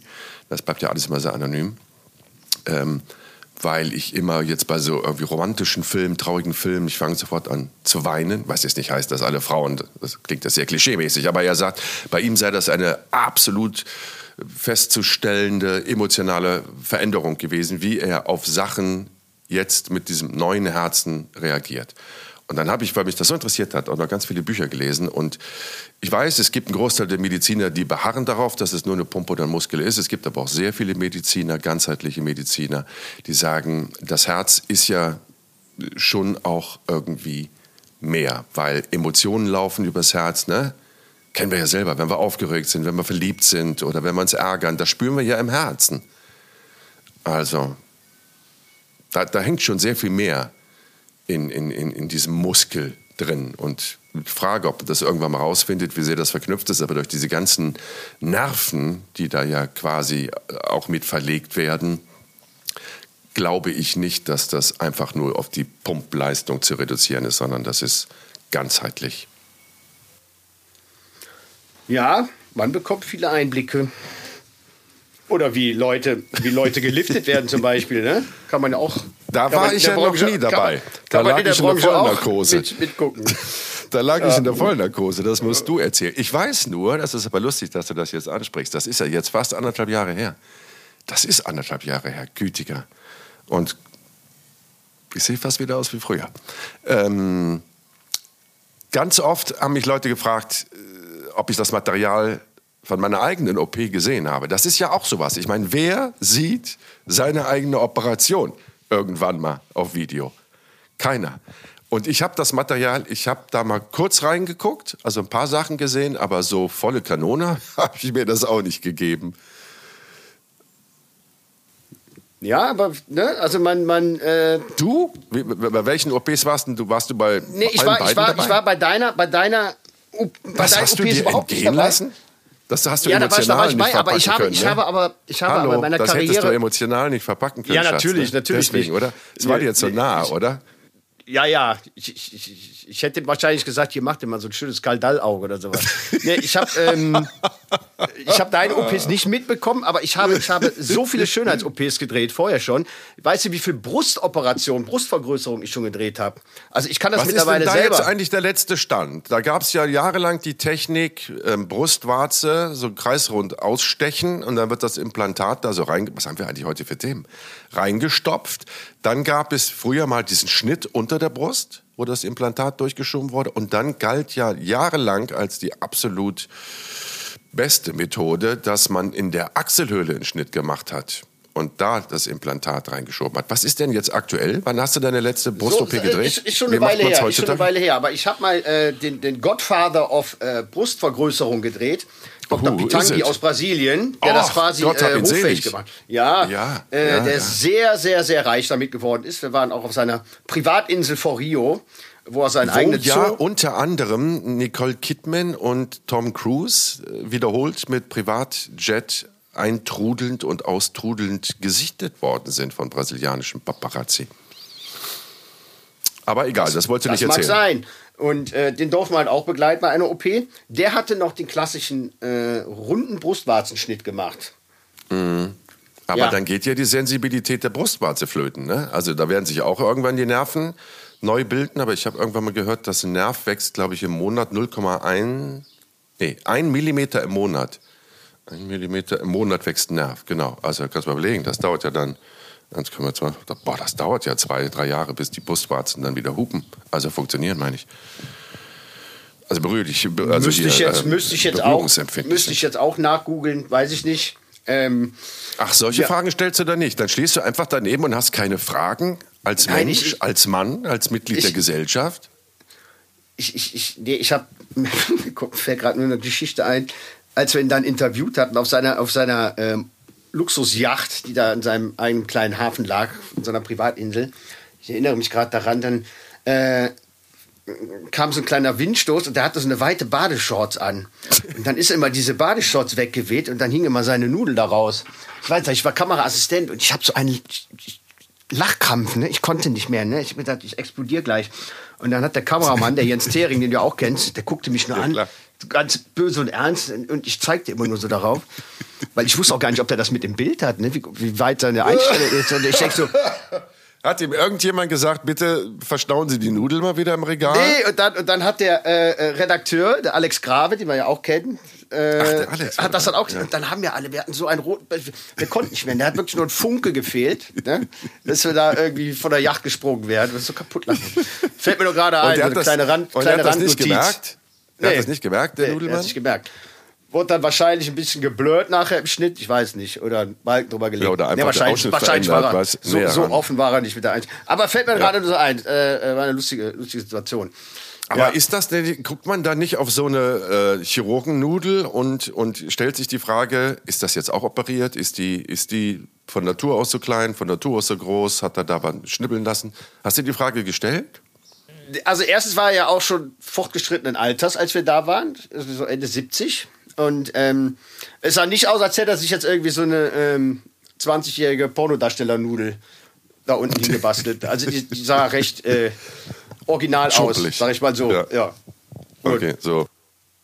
Das bleibt ja alles immer sehr anonym. Ähm, weil ich immer jetzt bei so irgendwie romantischen Filmen, traurigen Filmen, ich fange sofort an zu weinen, was jetzt nicht heißt, dass alle Frauen, das klingt das sehr klischeemäßig, aber er sagt, bei ihm sei das eine absolut festzustellende emotionale Veränderung gewesen, wie er auf Sachen jetzt mit diesem neuen Herzen reagiert. Und dann habe ich, weil mich das so interessiert hat, auch noch ganz viele Bücher gelesen. Und ich weiß, es gibt einen Großteil der Mediziner, die beharren darauf, dass es nur eine Pumpe oder ein Muskel ist. Es gibt aber auch sehr viele Mediziner, ganzheitliche Mediziner, die sagen, das Herz ist ja schon auch irgendwie mehr, weil Emotionen laufen übers Herz, ne? Kennen wir ja selber, wenn wir aufgeregt sind, wenn wir verliebt sind oder wenn wir uns ärgern, das spüren wir ja im Herzen. Also, da, da hängt schon sehr viel mehr in, in, in, in diesem Muskel drin. Und frage, ob das irgendwann mal rausfindet, wie sehr das verknüpft ist, aber durch diese ganzen Nerven, die da ja quasi auch mit verlegt werden, glaube ich nicht, dass das einfach nur auf die Pumpleistung zu reduzieren ist, sondern das ist ganzheitlich. Ja, man bekommt viele Einblicke. Oder wie Leute, wie Leute geliftet werden zum Beispiel, ne? Kann man ja auch. Da war ich ja Branche, noch nie dabei. Kann kann da lag ich in der Vollnarkose. Mit, mitgucken. [laughs] Da lag ich in der Vollnarkose, das musst du erzählen. Ich weiß nur, das ist aber lustig, dass du das jetzt ansprichst. Das ist ja jetzt fast anderthalb Jahre her. Das ist anderthalb Jahre her, gütiger. Und ich sehe fast wieder aus wie früher. Ähm, ganz oft haben mich Leute gefragt, äh, ob ich das Material von meiner eigenen OP gesehen habe. Das ist ja auch sowas. Ich meine, wer sieht seine eigene Operation? Irgendwann mal auf Video. Keiner. Und ich habe das Material, ich habe da mal kurz reingeguckt, also ein paar Sachen gesehen, aber so volle Kanone [laughs] habe ich mir das auch nicht gegeben. Ja, aber, ne, also man, man, äh, Du? Wie, bei welchen OPs warst du? Warst du bei nee, ich allen war, ich war, dabei? ich war bei deiner, bei deiner, bei das deinen hast du OPs dir überhaupt entgehen dabei. Das hast du Ja, da war ich, da emotional war ich nicht bei, aber ich habe, können, ich ne? habe aber, ich habe Hallo, aber bei meiner das hättest du Karriere, emotional nicht verpacken können, Ja, Schatz, natürlich, ne? natürlich Deswegen, nicht. oder? Es war dir zu nee, nah, oder? Ja, ja, ich, ich, ich, hätte wahrscheinlich gesagt, hier macht ihr mal so ein schönes Kaldallauge oder sowas. nee, ich habe, ähm, [laughs] ich habe deine OPs nicht mitbekommen, aber ich habe, ich habe so viele [laughs] Schönheits-OPs gedreht, vorher schon. Weißt du, wie viel Brustoperationen, Brustvergrößerung ich schon gedreht habe? Also ich kann das Was ist denn mittlerweile da selber. jetzt eigentlich der letzte Stand? Da gab es ja jahrelang die Technik, ähm, Brustwarze so kreisrund ausstechen und dann wird das Implantat da so rein, was haben wir eigentlich heute für Themen? Reingestopft. Dann gab es früher mal diesen Schnitt unter der Brust, wo das Implantat durchgeschoben wurde und dann galt ja jahrelang als die absolut beste Methode, dass man in der Achselhöhle einen Schnitt gemacht hat. Und da das Implantat reingeschoben hat. Was ist denn jetzt aktuell? Wann hast du deine letzte Brust-OP So, äh, gedreht? Ist, ist schon eine Weile her. Ist schon eine? Weile her. Aber ich habe mal äh, den, den Godfather of äh, Brustvergrößerung gedreht. Dr. Who Pitangi it? aus Brasilien, der Och, das quasi Gott äh, hochfähig gemacht Ja, Ja, äh, ja, der ja. sehr, sehr, sehr reich damit geworden ist. Wir waren auch auf seiner Privatinsel vor Rio, wo er seinen Wo eigenen ja Zoo... unter anderem Nicole Kidman und Tom Cruise äh, wiederholt mit Privatjet eintrudelnd und austrudelnd gesichtet worden sind von brasilianischen Paparazzi. Aber egal, das, Das nicht mag erzählen. sein. Und äh, den wir halt auch begleiten bei einer OP. Der hatte noch den klassischen äh, runden Brustwarzenschnitt gemacht. Aber Ja. dann geht ja die Sensibilität der Brustwarze flöten. Ne? Also da werden sich auch irgendwann die Nerven neu bilden. Aber ich habe irgendwann mal gehört, dass ein Nerv wächst, glaube ich, im Monat 0,1, nee, 1 Millimeter im Monat. Ein Millimeter im Monat wächst ein Nerv, genau. Also kannst du mal überlegen, das dauert ja dann 1,2, boah, das dauert ja zwei, drei Jahre, bis die Brustwarzen dann wieder hupen. Also funktionieren, meine ich. Also berühre dich. Also müsste, ich jetzt, ähm, müsste, ich jetzt auch, müsste ich jetzt auch nachgoogeln, weiß ich nicht. Ähm, Ach, solche Ja. Fragen stellst du da nicht. Dann stehst du einfach daneben und hast keine Fragen als Nein, Mensch, ich- als Mann, als Mitglied Ich- der Gesellschaft. ich, ich, ich, nee, ich habe, [laughs] fällt gerade nur eine Geschichte ein, als wir ihn dann interviewt hatten auf seiner, auf seiner ähm, Luxusjacht, die da in seinem eigenen kleinen Hafen lag, in seiner Privatinsel. Ich erinnere mich gerade daran, dann äh, kam so ein kleiner Windstoß und der hatte so eine weite Badeshorts an. Und dann ist immer diese Badeshorts weggeweht und dann hing immer seine Nudel da raus. Ich weiß nicht, ich war Kameraassistent und ich habe so einen Lachkrampf, ne? Ich konnte nicht mehr, ne? Ich hab gedacht, ich explodiere gleich. Und dann hat der Kameramann, der Jens Thering, den du auch kennst, der guckte mich nur an, klar. Ganz böse und ernst und ich zeigte immer nur so darauf, weil ich wusste auch gar nicht, ob der das mit dem Bild hat, ne? Wie, wie weit seine Einstellung ist. Und ich denk so, [laughs] Hat ihm irgendjemand gesagt, bitte verstauen Sie die Nudeln mal wieder im Regal? Nee, und dann, und dann hat der äh, äh, Redakteur, der Alex Grave, den wir ja auch kennen, äh, Ach, Alex, hat das dann auch ja. Und dann haben wir alle, wir hatten so einen roten, wir konnten nicht mehr, der hat wirklich nur ein Funke gefehlt, ne? dass wir da irgendwie von der Yacht gesprungen wären. Das ist so kaputt lachen. Fällt mir nur gerade ein, und so er eine das, kleine Rand, kleine hat das nicht Randnotiz. Er hat Nee. das nicht gemerkt, der Nee, er Nudelmann? hat sich gemerkt. Wurde dann wahrscheinlich ein bisschen geblurrt nachher im Schnitt, ich weiß nicht. Oder ein Balken drüber gelegt. Ja, oder einfach der wahrscheinlich wahrscheinlich war er, was so, so offen war er nicht mit der Einstellung. Aber fällt mir gerade nur so ein, äh, äh, war eine lustige, lustige Situation. Aber Ja. ist das denn, guckt man da nicht auf so eine äh, Chirurgennudel und, und stellt sich die Frage, ist das jetzt auch operiert? Ist die, ist die von Natur aus so klein, von Natur aus so groß? Hat er da was schnibbeln lassen? Hast du die Frage gestellt? Also erstens war er ja auch schon fortgeschrittenen Alters, als wir da waren, also so Ende 70. Und ähm, es sah nicht aus, als hätte er sich jetzt irgendwie so eine ähm, 20-jährige Pornodarstellernudel da unten hingebastelt. Also die, die [laughs] sah recht äh, original aus, Schuppelig. sag ich mal so. Ja. Ja. Okay, so.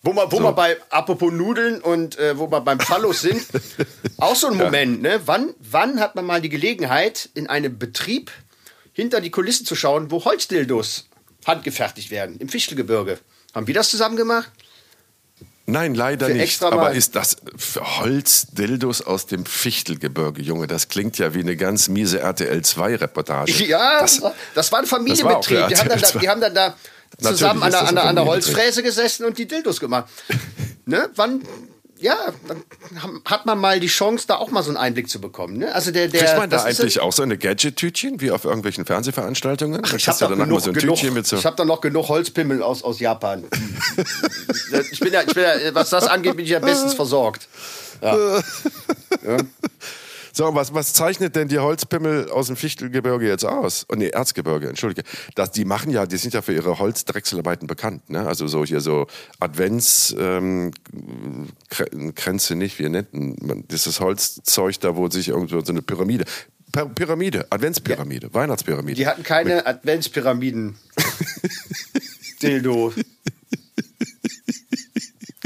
Wo wir, wo So. wir bei, apropos Nudeln und äh, wo wir beim Phallus sind, [laughs] auch so ein Moment, ne? Wann, wann hat man mal die Gelegenheit, in einem Betrieb hinter die Kulissen zu schauen, wo Holzdildos handgefertigt werden, im Fichtelgebirge? Haben wir das zusammen gemacht? Nein, leider Für nicht. Aber ist das Holzdildos aus dem Fichtelgebirge, Junge? Das klingt ja wie eine ganz miese RTL 2-Reportage. Ja, das, war, das war ein Familienbetrieb. war die, haben dann da, die haben dann da zusammen an der, an, der, an der. Holzfräse gesessen und die Dildos gemacht. [laughs] ne? Wann? Ja, dann hat man mal die Chance, da auch mal so einen Einblick zu bekommen. Ne? Also der, der, Kriegt man da eigentlich auch so eine Gadget-Tütchen, wie auf irgendwelchen Fernsehveranstaltungen? Ach, ich habe da, genug, so genug, so hab da noch genug Holzpimmel aus, aus Japan. [laughs] ich, bin ja, ich bin ja, was das angeht, bin ich ja bestens versorgt. Ja. [laughs] ja. So, was, was zeichnet denn die Holzpimmel aus dem Fichtelgebirge jetzt aus? Oh, nee, Erzgebirge, entschuldige. Das, die machen ja, die sind ja für ihre Holzdrechselarbeiten bekannt. Ne? Also so hier so Advents, ähm, Kränze nicht, wie nennt man dieses Holzzeug da, wo sich irgendwo so eine Pyramide, Pyramide, Adventspyramide, ja. Weihnachtspyramide. Die hatten keine Adventspyramiden. [laughs] Dildo.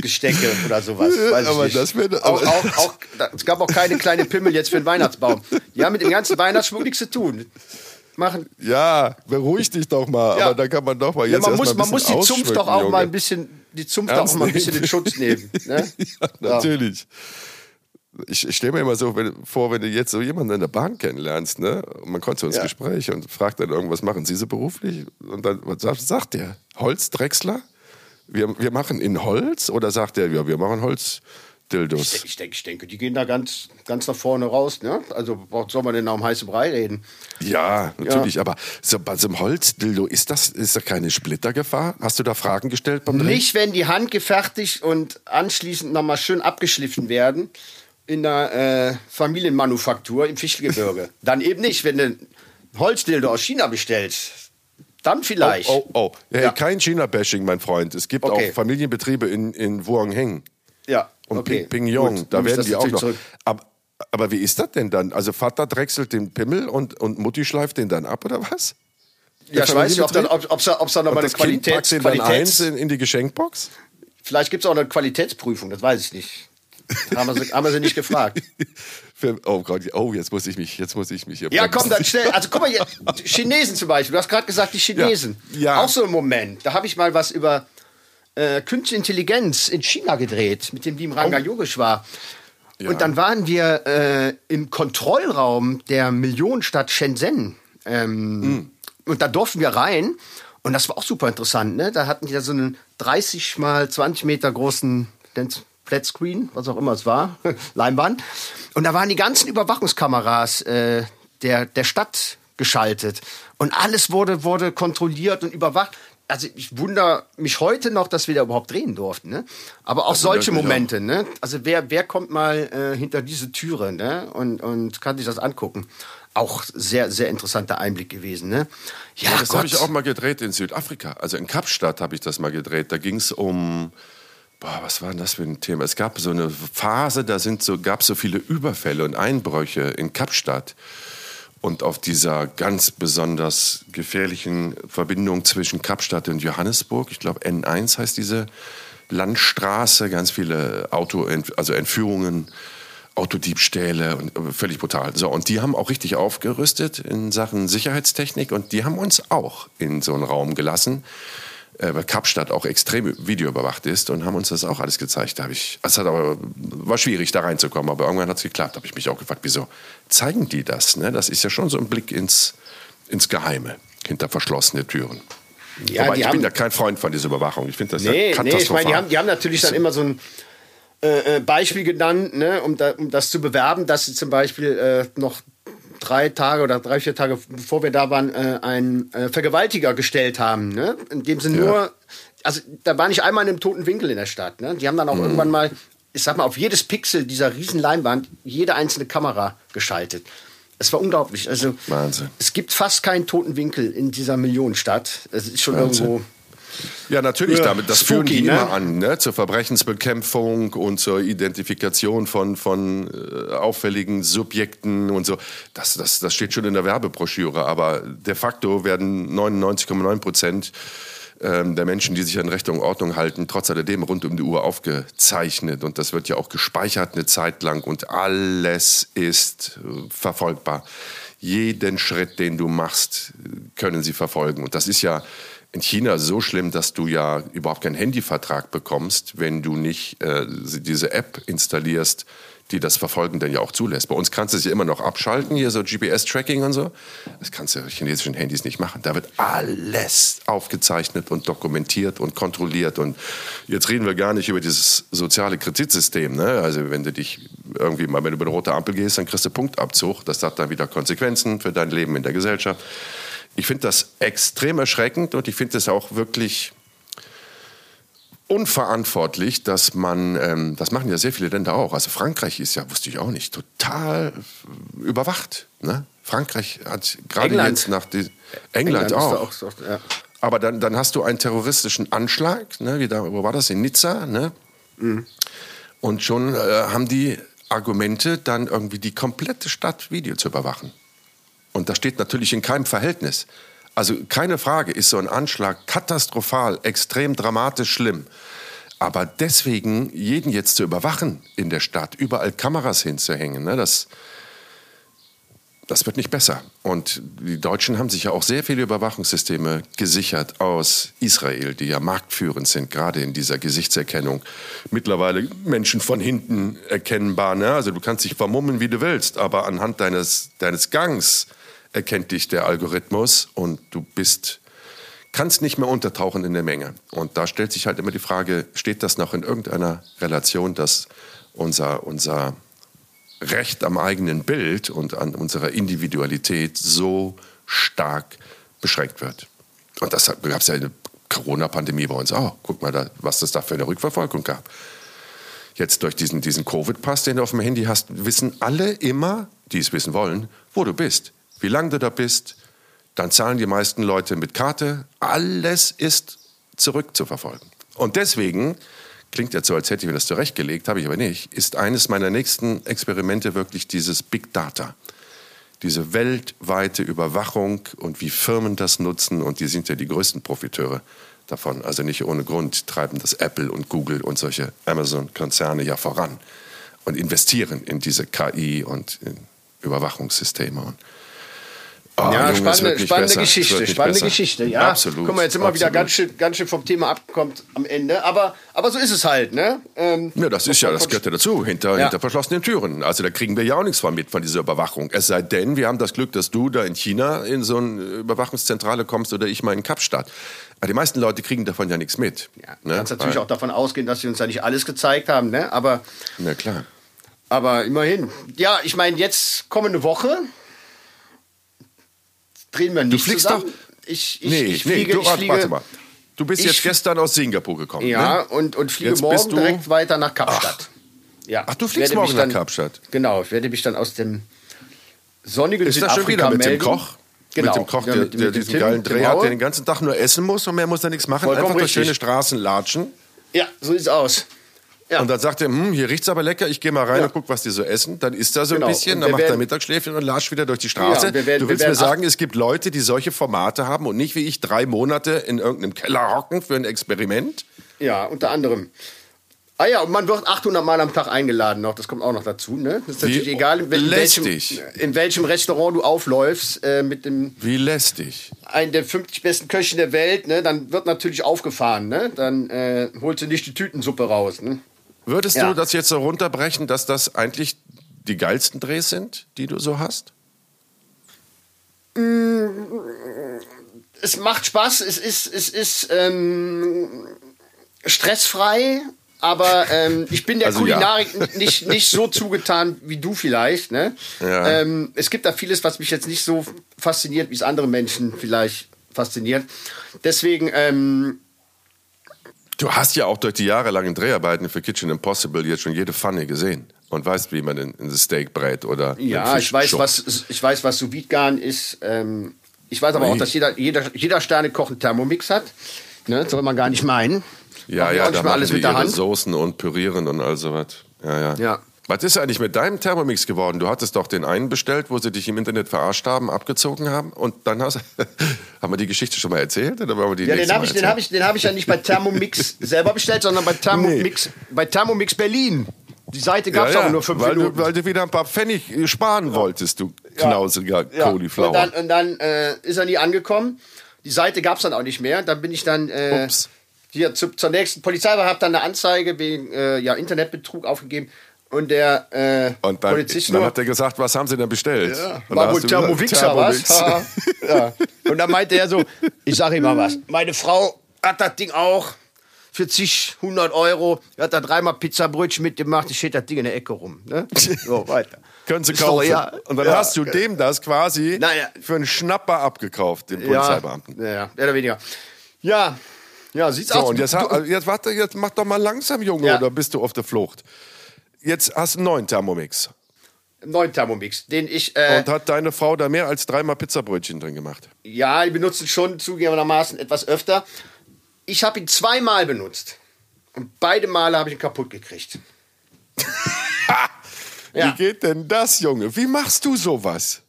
Gestecke oder sowas. [laughs] Weiß aber das wäre auch, auch, [laughs] auch, Es gab auch keine kleine Pimmel jetzt für den Weihnachtsbaum. Die haben mit dem ganzen Weihnachtsschmuck nichts zu tun. Machen. Ja, beruhig dich doch mal. Ja. Aber da kann man doch mal jetzt ja, man muss, man muss die Zunft doch auch Junge. mal ein bisschen, die Zunft auch mal ein bisschen in Schutz nehmen. [laughs] Ne? ja, natürlich. Ich, ich stelle mir immer so wenn, vor, wenn du jetzt so jemanden in der Bahn kennenlernst, ne? Und man kommt so ins ja. Gespräch und fragt dann irgendwas, machen Sie so beruflich? Und dann was sagt der? Holzdrechsler? Wir, wir machen in Holz oder sagt er, ja, wir machen Holz? Dildos. Ich, ich, denke, ich denke, die gehen da ganz, ganz nach vorne raus. Ne? Also soll man denn auch um heiße Brei reden? Ja, natürlich. Ja. Aber so, bei so einem Holzdildo, ist das, ist da keine Splittergefahr? Hast du da Fragen gestellt beim Drehen? Nicht, wenn die handgefertigt und anschließend nochmal schön abgeschliffen werden in der äh, Familienmanufaktur im Fichtelgebirge. [laughs] Dann eben nicht, wenn du ein Holzdildo aus China bestellst dann vielleicht. Oh, oh, oh. Ja, ja. Kein China-Bashing, mein Freund. Es gibt okay. auch Familienbetriebe in, in Wuhangheng. Ja. Und okay. Pingyong. Da werden die auch noch. Aber, aber wie ist das denn dann? Also Vater drechselt den Pimmel und, und Mutti schleift den dann ab, oder was? Ja, ich weiß nicht, ob es ob, ob, da nochmal eine Qualitäts... Kind Qualitäts eins in, in die Geschenkbox? Vielleicht gibt es auch eine Qualitätsprüfung, das weiß ich nicht. haben, wir sie, haben wir sie nicht gefragt. [laughs] Oh Gott, oh, jetzt muss ich mich, jetzt muss ich mich. Ja, komm, dann schnell. Also guck mal hier, [laughs] Chinesen zum Beispiel. Du hast gerade gesagt, die Chinesen. Ja. ja. Auch so ein Moment. Da habe ich mal was über äh, Künstliche Intelligenz in China gedreht, mit dem Team Ranga oh. Yogesh war. Ja. Und dann waren wir äh, im Kontrollraum der Millionenstadt Shenzhen. Ähm, mhm. Und da durften wir rein. Und das war auch super interessant. Ne? Da hatten die da so einen 30 mal 20 Meter großen Flatscreen, was auch immer es war, [laughs] Leinwand. Und da waren die ganzen Überwachungskameras äh, der, der Stadt geschaltet. Und alles wurde, wurde kontrolliert und überwacht. Also ich wundere mich heute noch, dass wir da überhaupt drehen durften. Ne? Aber auch das solche Momente. Ne? Also wer, wer kommt mal äh, hinter diese Türe ne? und, und kann sich das angucken? Auch sehr, sehr interessanter Einblick gewesen. Ne? Ja, ja das habe ich auch mal gedreht in Südafrika. Also in Kapstadt habe ich das mal gedreht. Da ging es um Boah, was war denn das für ein Thema? Es gab so eine Phase, da so, gab es so viele Überfälle und Einbrüche in Kapstadt. Und auf dieser ganz besonders gefährlichen Verbindung zwischen Kapstadt und Johannesburg, ich glaube N1 heißt diese Landstraße, ganz viele Auto, also Entführungen, Autodiebstähle und äh, völlig brutal. So, und die haben auch richtig aufgerüstet in Sachen Sicherheitstechnik und die haben uns auch in so einen Raum gelassen äh, weil Kapstadt auch extrem videoüberwacht ist und haben uns das auch alles gezeigt. Da habe ich, es hat aber war schwierig da reinzukommen, aber irgendwann hat es geklappt. Da habe ich mich auch gefragt, wieso zeigen die das? Ne? Das ist ja schon so ein Blick ins, ins Geheime hinter verschlossene Türen. Ja, aber ich haben, bin ja kein Freund von dieser Überwachung. Ich finde das nee, ja katastrophal. Nee, ich meine, die haben, die haben natürlich dann immer so ein äh, äh, Beispiel genannt, ne, um, da, um, das zu bewerben, dass sie zum Beispiel äh, noch drei Tage oder drei, vier Tage bevor wir da waren, äh, einen äh, Vergewaltiger gestellt haben. Ne? In dem sie ja. nur, also da war nicht einmal in einem toten Winkel in der Stadt. Ne? Die haben dann auch mhm. irgendwann mal, ich sag mal, auf jedes Pixel dieser riesen Leinwand jede einzelne Kamera geschaltet. Es war unglaublich. Also Wahnsinn. es gibt fast keinen toten Winkel in dieser Millionenstadt. Es ist schon Wahnsinn. irgendwo ja, natürlich, damit, das führen die ne? immer an, ne? zur Verbrechensbekämpfung und zur Identifikation von, von äh, auffälligen Subjekten und so. Das, das, das steht schon in der Werbebroschüre, aber de facto werden 99,9 Prozent ähm, der Menschen, die sich an Recht und Ordnung halten, trotz alledem rund um die Uhr aufgezeichnet. Und das wird ja auch gespeichert eine Zeit lang und alles ist verfolgbar. Jeden Schritt, den du machst, können sie verfolgen. Und das ist ja in China so schlimm, dass du ja überhaupt keinen Handyvertrag bekommst, wenn du nicht äh, diese App installierst, die das Verfolgen dann ja auch zulässt. Bei uns kannst du es ja immer noch abschalten, hier so GPS-Tracking und so. Das kannst du auf chinesischen Handys nicht machen. Da wird alles aufgezeichnet und dokumentiert und kontrolliert. Und jetzt reden wir gar nicht über dieses soziale Kreditsystem. Ne? Also wenn du dich irgendwie mal, wenn du über eine rote Ampel gehst, dann kriegst du Punktabzug. Das hat dann wieder Konsequenzen für dein Leben in der Gesellschaft. Ich finde das extrem erschreckend und ich finde es auch wirklich unverantwortlich, dass man, ähm, das machen ja sehr viele Länder auch. Also Frankreich ist ja, wusste ich auch nicht, total überwacht. Ne? Frankreich hat gerade jetzt nach die, England, England auch. auch ja. Aber dann, dann hast du einen terroristischen Anschlag, ne? Wie da, wo war das in Nizza, ne? Mhm. Und schon äh, haben die Argumente, dann irgendwie die komplette Stadt Video zu überwachen. Und das steht natürlich in keinem Verhältnis. Also keine Frage, ist so ein Anschlag katastrophal, extrem dramatisch schlimm. Aber deswegen jeden jetzt zu überwachen in der Stadt, überall Kameras hinzuhängen, ne, das, das wird nicht besser. Und die Deutschen haben sich ja auch sehr viele Überwachungssysteme gesichert aus Israel, die ja marktführend sind, gerade in dieser Gesichtserkennung. Mittlerweile Menschen von hinten erkennbar. Ne? Also du kannst dich vermummen, wie du willst, aber anhand deines, deines Gangs erkennt dich der Algorithmus und du bist kannst nicht mehr untertauchen in der Menge. Und da stellt sich halt immer die Frage, steht das noch in irgendeiner Relation, dass unser, unser Recht am eigenen Bild und an unserer Individualität so stark beschränkt wird? Und das gab es ja in der Corona-Pandemie bei uns auch. Guck mal, da, was das da für eine Rückverfolgung gab. Jetzt durch diesen, diesen Covid-Pass, den du auf dem Handy hast, wissen alle immer, die es wissen wollen, wo du bist wie lange du da bist. Dann zahlen die meisten Leute mit Karte. Alles ist zurückzuverfolgen. Und deswegen, klingt jetzt so, als hätte ich mir das zurechtgelegt, habe ich aber nicht, ist eines meiner nächsten Experimente wirklich dieses Big Data. Diese weltweite Überwachung und wie Firmen das nutzen. Und die sind ja die größten Profiteure davon. Also nicht ohne Grund treiben das Apple und Google und solche Amazon-Konzerne ja voran und investieren in diese KI und in Überwachungssysteme. Und Oh, ja, Junge, spannende, spannende Geschichte, spannende besser. Geschichte, ja. Absolut. Guck mal, jetzt wir wieder ganz schön, ganz schön vom Thema abgekommen am Ende, aber, aber so ist es halt, ne? Ähm, ja, das ist ja, das gehört ja dazu, hinter, ja. hinter verschlossenen Türen. Also da kriegen wir ja auch nichts von mit, von dieser Überwachung. Es sei denn, wir haben das Glück, dass du da in China in so eine Überwachungszentrale kommst oder ich mal in Kapstadt. Aber die meisten Leute kriegen davon ja nichts mit. Ja, ne? kannst natürlich Weil, auch davon ausgehen, dass sie uns ja nicht alles gezeigt haben, ne? Aber. Na klar. Aber immerhin. Ja, ich meine, jetzt kommende Woche drehen wir nicht du fliegst zusammen. Doch, ich, ich, nee, ich fliege, nee, du, ich fliege, warte mal. Du bist jetzt gestern aus Singapur gekommen. Ja, ne? und, und fliege jetzt morgen direkt weiter nach Kapstadt. Ach. Ja. Ach, du fliegst morgen dann, nach Kapstadt? Genau, ich werde mich dann aus dem sonnigen Ist Südafrika das schon wieder mit melden. dem Koch? Genau. Mit dem Koch, ja, der, der diesen Tim, geilen Dreh hat, der den ganzen Tag nur essen muss und mehr muss er nichts machen. Vollkommen Einfach durch schöne Straßen latschen. Ja, so sieht's aus. Ja. Und dann sagt er, hm, hier riecht's aber lecker, ich gehe mal rein ja. und guck, was die so essen. Dann isst er so genau. ein bisschen, dann macht er Mittagsschläfchen und latscht wieder durch die Straße. Ja, werden, du willst mir sagen, es gibt Leute, die solche Formate haben und nicht wie ich drei Monate in irgendeinem Keller hocken für ein Experiment? Ja, unter anderem. Ah ja, und man wird 800 Mal am Tag eingeladen noch, das kommt auch noch dazu. Ne? Das ist natürlich wie egal, in, in, welchem, in welchem Restaurant du aufläufst. Äh, mit dem wie lästig. Einen der 50 besten Köchen der Welt, ne? dann wird natürlich aufgefahren. Ne? Dann äh, holst du nicht die Tütensuppe raus. Ne? Würdest ja. du das jetzt so runterbrechen, dass das eigentlich die geilsten Drehs sind, die du so hast? Es macht Spaß, es ist, es ist ähm, stressfrei, aber ähm, ich bin der also Kulinarik ja. nicht, nicht so [laughs] zugetan wie du vielleicht. Ne? Ja. Ähm, es gibt da vieles, was mich jetzt nicht so fasziniert, wie es andere Menschen vielleicht fasziniert. Deswegen ähm, Du hast ja auch durch die jahrelangen Dreharbeiten für Kitchen Impossible jetzt schon jede Pfanne gesehen und weißt, wie man ein, ein Steak brät oder ja, ich weiß was ich weiß was sous vide ist. Ähm, ich weiß aber Ui. auch, dass jeder jeder jeder Sternekoch einen Thermomix hat. Ne, soll man gar nicht meinen. Ja, ja, da machen alles mit der Hand. Soßen und pürieren und all sowas. Ja, ja. Ja. Was ist eigentlich mit deinem Thermomix geworden? Du hattest doch den einen bestellt, wo sie dich im Internet verarscht haben, abgezogen haben und dann hast [laughs] haben wir die Geschichte schon mal erzählt oder wir die Ja, den habe ich, den habe ich, den habe ich ja nicht bei Thermomix [laughs] selber bestellt, sondern bei Thermomix, nee. bei Thermomix Berlin. Die Seite gab es ja, ja, aber nur fünf weil Minuten. Du, weil du wieder ein paar Pfennig sparen wolltest, du knausiger ja, Cauliflower. Und dann, und dann äh, ist er nie angekommen. Die Seite gab es dann auch nicht mehr. Dann bin ich dann äh, hier zu, zur nächsten Polizei, habe dann eine Anzeige wegen äh, ja, Internetbetrug aufgegeben Und der äh, Und dann, Polizist dann hat er gesagt, was haben Sie denn bestellt? ja, Thermomixer, was? [laughs] Ja. Und dann meinte er so, ich sag ihm mal was, meine Frau hat das Ding auch für zig, 100 Euro, hat da dreimal Pizzabrötchen mitgemacht, ich steht das Ding in der Ecke rum. Ne? So, [laughs] weiter. Können Sie Ist doch- kaufen. ja, und dann ja, hast du dem das quasi Naja. für einen Schnapper abgekauft, dem Polizeibeamten. Ja, ja, mehr oder weniger. Ja, ja, sieht's So, aus. und jetzt, jetzt warte, jetzt mach doch mal langsam, Junge, oder bist du auf der Flucht? Jetzt hast du einen neuen Thermomix. einen neuen Thermomix, den ich, äh, Und hat deine Frau da mehr als dreimal Pizzabrötchen drin gemacht? ja, die benutzen schon zugegebenermaßen etwas öfter. Ich habe ihn zweimal benutzt. Und beide Male habe ich ihn kaputt gekriegt. Ja. Wie geht denn das, Junge? Wie machst du sowas?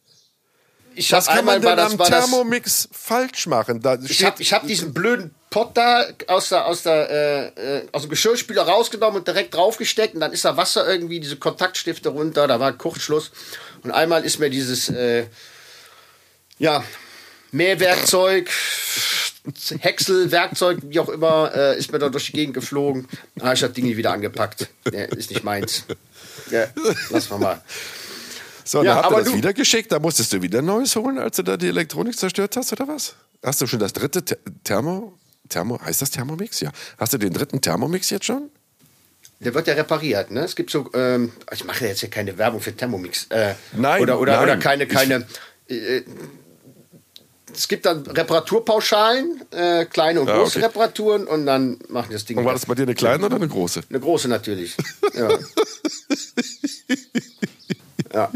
Ich Was kann man denn am Thermomix falsch machen? Da ich habe hab diesen blöden Pott da aus, der, aus, der, äh, äh, aus dem Geschirrspüler rausgenommen und direkt draufgesteckt und dann ist da Wasser irgendwie, diese Kontaktstifte runter, da war Kurzschluss. Und einmal ist mir dieses, äh, ja, Mähwerkzeug, Häckselwerkzeug, wie auch immer, äh, ist mir da durch die Gegend geflogen. Da habe ich das Ding nie wieder angepackt. Ja, ist nicht meins. Ja, lass mal mal. so, Ja, dann hat aber er das du- wieder geschickt. Da musstest du wieder Neues holen, als du da die Elektronik zerstört hast, oder was? Hast du schon das dritte Th- Thermo... Thermo, heißt das Thermomix? Ja. Hast du den dritten Thermomix jetzt schon? Der wird ja repariert, ne? Es gibt so, ähm, ich mache jetzt hier keine Werbung für Thermomix. Äh, Nein, Oder, oder, nein. oder keine, keine. Äh, es gibt dann Reparaturpauschalen, äh, kleine und Ah, große okay. Reparaturen und dann machen das Ding. Und war das bei dir eine kleine oder eine große? Eine große natürlich. ja. [laughs] ja.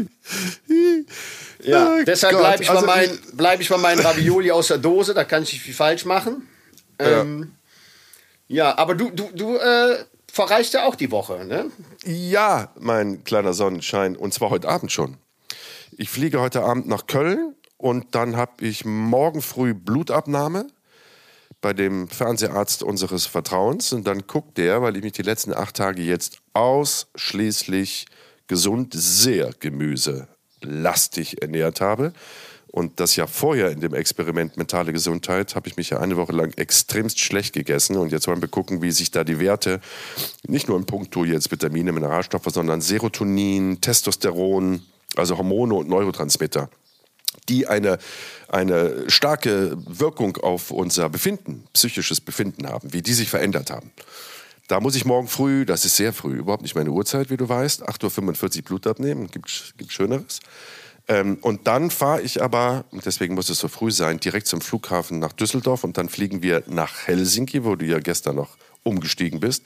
Ja, deshalb bleibe ich, also bleib ich bei meinen Ravioli aus der Dose, da kann ich nicht viel falsch machen. Ähm, ja. aber du, du, du äh, verreist ja auch die Woche, ne? Ja, mein kleiner Sonnenschein. Und zwar heute Abend schon. Ich fliege heute Abend nach Köln und dann habe ich morgen früh Blutabnahme bei dem Fernseharzt unseres Vertrauens. Und dann guckt der, weil ich mich die letzten acht Tage jetzt ausschließlich gesund, sehr gemüselastig ernährt habe. Und das ja vorher in dem Experiment mentale Gesundheit habe ich mich ja eine Woche lang extremst schlecht gegessen. Und jetzt wollen wir gucken, wie sich da die Werte, nicht nur in puncto jetzt Vitamine, Mineralstoffe, sondern Serotonin, Testosteron, also Hormone und Neurotransmitter, die eine, eine starke Wirkung auf unser Befinden, psychisches Befinden haben, wie die sich verändert haben. Da muss ich morgen früh, das ist sehr früh, überhaupt nicht meine Uhrzeit, wie du weißt, 8.45 Uhr Blut abnehmen, gibt, gibt Schöneres. Ähm, und dann fahre ich aber, deswegen muss es so früh sein, direkt zum Flughafen nach Düsseldorf und dann fliegen wir nach Helsinki, wo du ja gestern noch umgestiegen bist,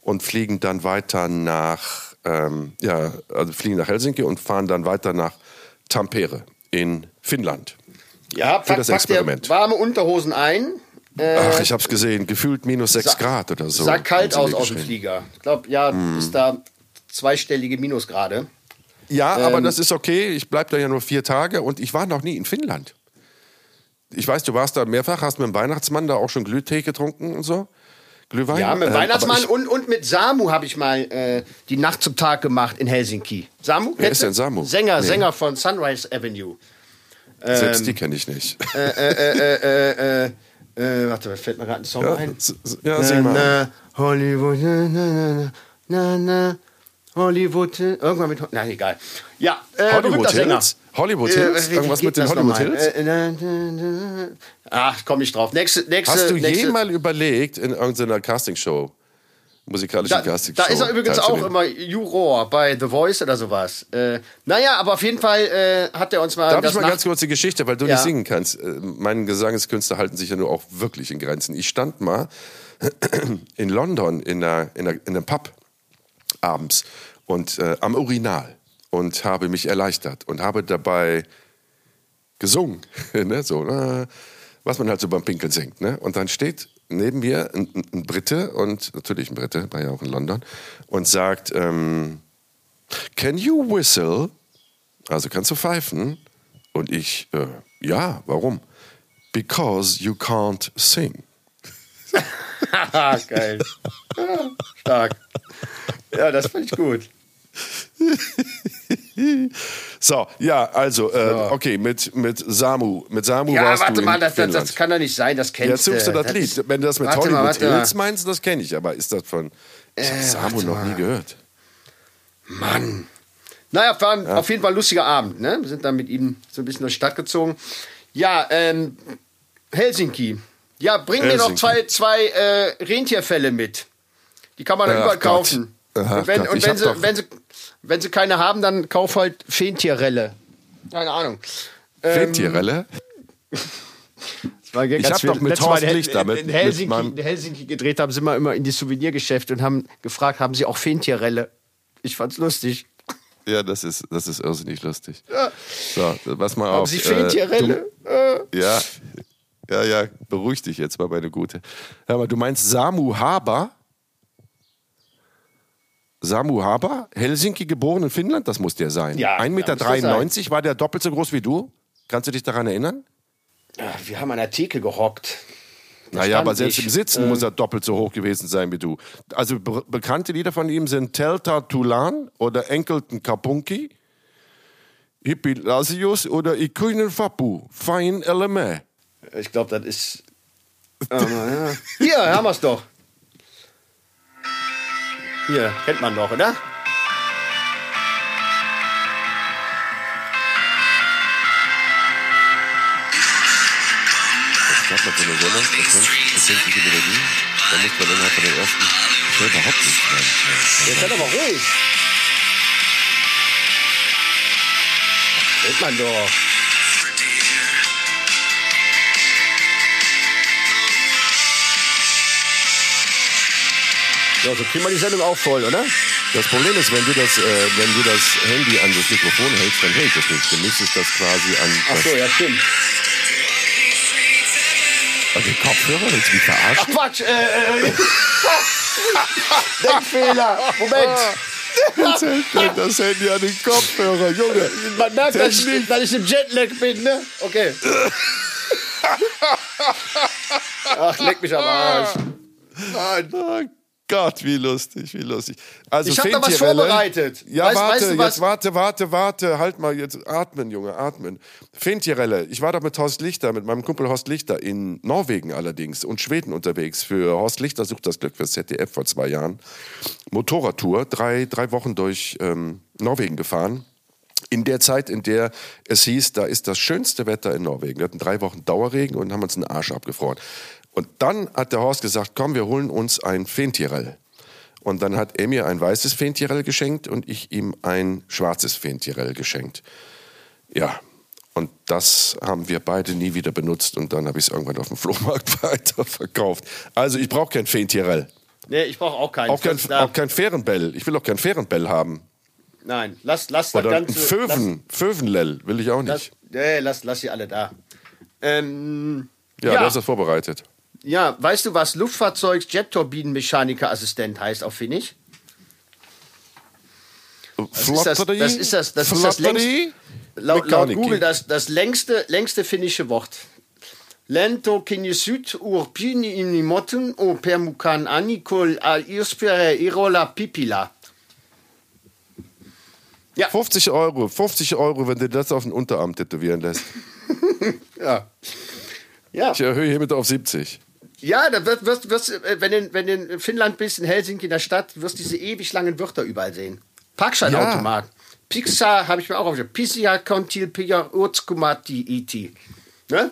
und fliegen dann weiter nach, ähm, ja, also fliegen nach Helsinki und fahren dann weiter nach Tampere in Finnland. Ja, Für das Experiment. warme Unterhosen ein. Äh, Ach, ich hab's gesehen, gefühlt minus 6 Sa- Grad oder so. Sah kalt aus aus dem. Flieger. Ich glaube, ja, Mhm. ist da zweistellige Minusgrade. Ja, aber Ähm, das ist okay. Ich bleib da ja nur vier Tage und ich war noch nie in Finnland. Ich weiß, du warst da mehrfach, hast mit dem Weihnachtsmann da auch schon Glühtee getrunken und so. Glühwein. Ja, mit Ähm, Weihnachtsmann aber ich- und, und mit Samu habe ich mal äh, die Nacht zum Tag gemacht in Helsinki. Samu? Wer ist denn Samu? Sänger, Nee. Sänger von Sunrise Avenue. Selbst ähm, die kenne ich nicht. Äh, äh, warte, was fällt mir gerade ein Song ja, ein? ja, sing mal. Na, na, Hollywood, na, na, na, na, na, Hollywood, äh, irgendwann mit, na, egal. Ja, äh, Hollywood. Hills? Hollywood Äh, Hills? wie Irgendwas mit den Hollywood? Hills? Äh, Ach, komm ich drauf. Nächste, nächste, Hast du nächste, je mal überlegt, in irgendeiner Castingshow, musikalischen da, Castingshow, da ist er übrigens auch immer Juror bei The Voice oder sowas. Äh, naja, aber auf jeden Fall äh, hat er uns mal Darf ich mal ganz kurz die Geschichte, weil du Ja. nicht singen kannst. Äh, Meine Gesangskünste halten sich ja nur auch wirklich in Grenzen. Ich stand mal [clears throat] in London in, einer, in, einer, in einem Pub abends und äh, am Urinal und habe mich erleichtert und habe dabei gesungen, [laughs] ne? so, äh, was man halt so beim Pinkeln singt. Ne? Und dann steht neben mir ein, ein- Brite und natürlich ein Brite, war ja auch in London, und sagt, ähm, Can you whistle? Also kannst du pfeifen? Und ich, äh, ja, warum? Because you can't sing. Haha, [laughs] geil. Ja, stark. Ja, das finde ich gut. So, ja, also, äh, okay, mit, mit Samu. Mit Samu Ja, warst warte du mal, das, das, das kann doch nicht sein, das kennst Jetzt suchst du das, das Lied. Wenn du das mit Hollywood mal. Hills meinst, das kenne ich. Aber ist das von ich Äh, Samu noch nie mal. gehört. Mann. Naja, war ein, auf jeden Fall ein lustiger Abend. Ne? Wir sind dann mit ihm so ein bisschen durch die Stadt gezogen. Ja, ähm, Helsinki. Ja, bring mir noch Helsinki. zwei, zwei äh, Rentierfälle mit. Die kann man dann Ach überall Gott. kaufen. Ach und wenn, Gott, und wenn, sie, wenn, sie, wenn sie keine haben, dann kauf halt Fentierrelle. Keine Ahnung. [laughs] Das war Ich als hab wir doch mit in- Lichter mit- in mit Helsinki, in Helsinki gedreht haben, sind wir immer in die Souvenirgeschäfte und haben gefragt, haben sie auch Fentierelle? Ich fand's lustig. Ja, das ist, das ist irrsinnig lustig. So, was mal Haben auf. sie äh, Fentierelle? du- Ja, ja, ja, beruhig dich jetzt mal, meine Gute. Hör mal, du meinst Samu Haber? Samu Haber? Helsinki geboren in Finnland? Das muss der sein. Ja, 1,93 Meter war der doppelt so groß wie du? Kannst du dich daran erinnern? Ja, wir haben an der Theke gehockt. Da Naja, aber selbst ich, im Sitzen äh, muss er doppelt so hoch gewesen sein wie du. Also be bekannte Lieder von ihm sind Telta Tulan oder Enkelten Kapunki, Hippilasius oder Ikuinen Fapu, Fein Eleme. Ich glaube, das ist. Ah, ja. Hier, haben wir es doch. Hier, kennt man doch, oder? Das hat man so eine Sendung, das nennt das nennt sich Melodie. Da muss man innerhalb von den ersten. Ich höre überhaupt nichts mehr. Jetzt seid aber ruhig. Kennt man doch. Ja, so kriegen wir die Sendung auch voll, oder? Das Problem ist, wenn du das, äh, wenn du das Handy an das Mikrofon hältst, dann hält das nicht. Du müsstest das quasi an Ach so, ja, stimmt. an den Kopfhörer. Willst du mich verarschen? Ach, Quatsch, äh, äh. [laughs] Denkfehler. Moment. Jetzt hält der das Handy an den Kopfhörer, Junge. Man merkt, dass ich, dass ich im Jetlag bin, ne? Okay. [laughs] Ach, leck mich am Arsch. Nein. Gott, wie lustig, wie lustig. Also Ich hab da was vorbereitet. Ja, Weißt- warte, weißt du was? jetzt warte, warte, warte. Halt mal, jetzt atmen, Junge, atmen. Fentierelle. Ich war da mit Horst Lichter, mit meinem Kumpel Horst Lichter in Norwegen allerdings und Schweden unterwegs für Horst Lichter sucht das Glück fürs ZDF vor zwei Jahren. Motorradtour, drei, drei Wochen durch ähm, Norwegen gefahren. In der Zeit, in der es hieß, da ist das schönste Wetter in Norwegen. Wir hatten drei Wochen Dauerregen und haben uns den Arsch abgefroren. Und dann hat der Horst gesagt, komm, wir holen uns ein Fentierell. Und dann hat er mir ein weißes Fentierell geschenkt und ich ihm ein schwarzes Fentierell geschenkt. Ja, und das haben wir beide nie wieder benutzt und dann habe ich es irgendwann auf dem Flohmarkt [laughs] weiterverkauft. Also ich brauche kein Fentierell. Nee, ich brauche auch keinen. Auch kein, Das- auch kein Fährenbell. Ich will auch kein Fährenbell haben. Nein, lass, lass das Oder ein Ganze. Föven, Fövenlell will ich auch Lass, nicht. nee, lass, lass sie alle da. Ähm, Ja, ja, du hast das vorbereitet. Ja, weißt du, was Luftfahrzeugs Jet-Turbinenmechanikerassistent heißt auf Finnisch? Das ist das, das ist das, das, ist das längste, Flotteri? laut, laut. Google das, das längste, längste finnische Wort. Lento kinisut urpini inimoten o permukan anikol a irspere irola pipila. 50 Euro, 50 Euro, wenn du das auf den Unterarm tätowieren lässt. [laughs] Ja. Ja. Ich erhöhe hiermit auf 70. Ja, da wirst, wirst, wirst äh, wenn, du, wenn du in Finnland bist, in Helsinki in der Stadt, wirst diese ewig langen Wörter überall sehen. Parkscheinautomat. Pizza habe ich mir auch aufgeschrieben. Pizza kontil pia urzkumati iti. Ne?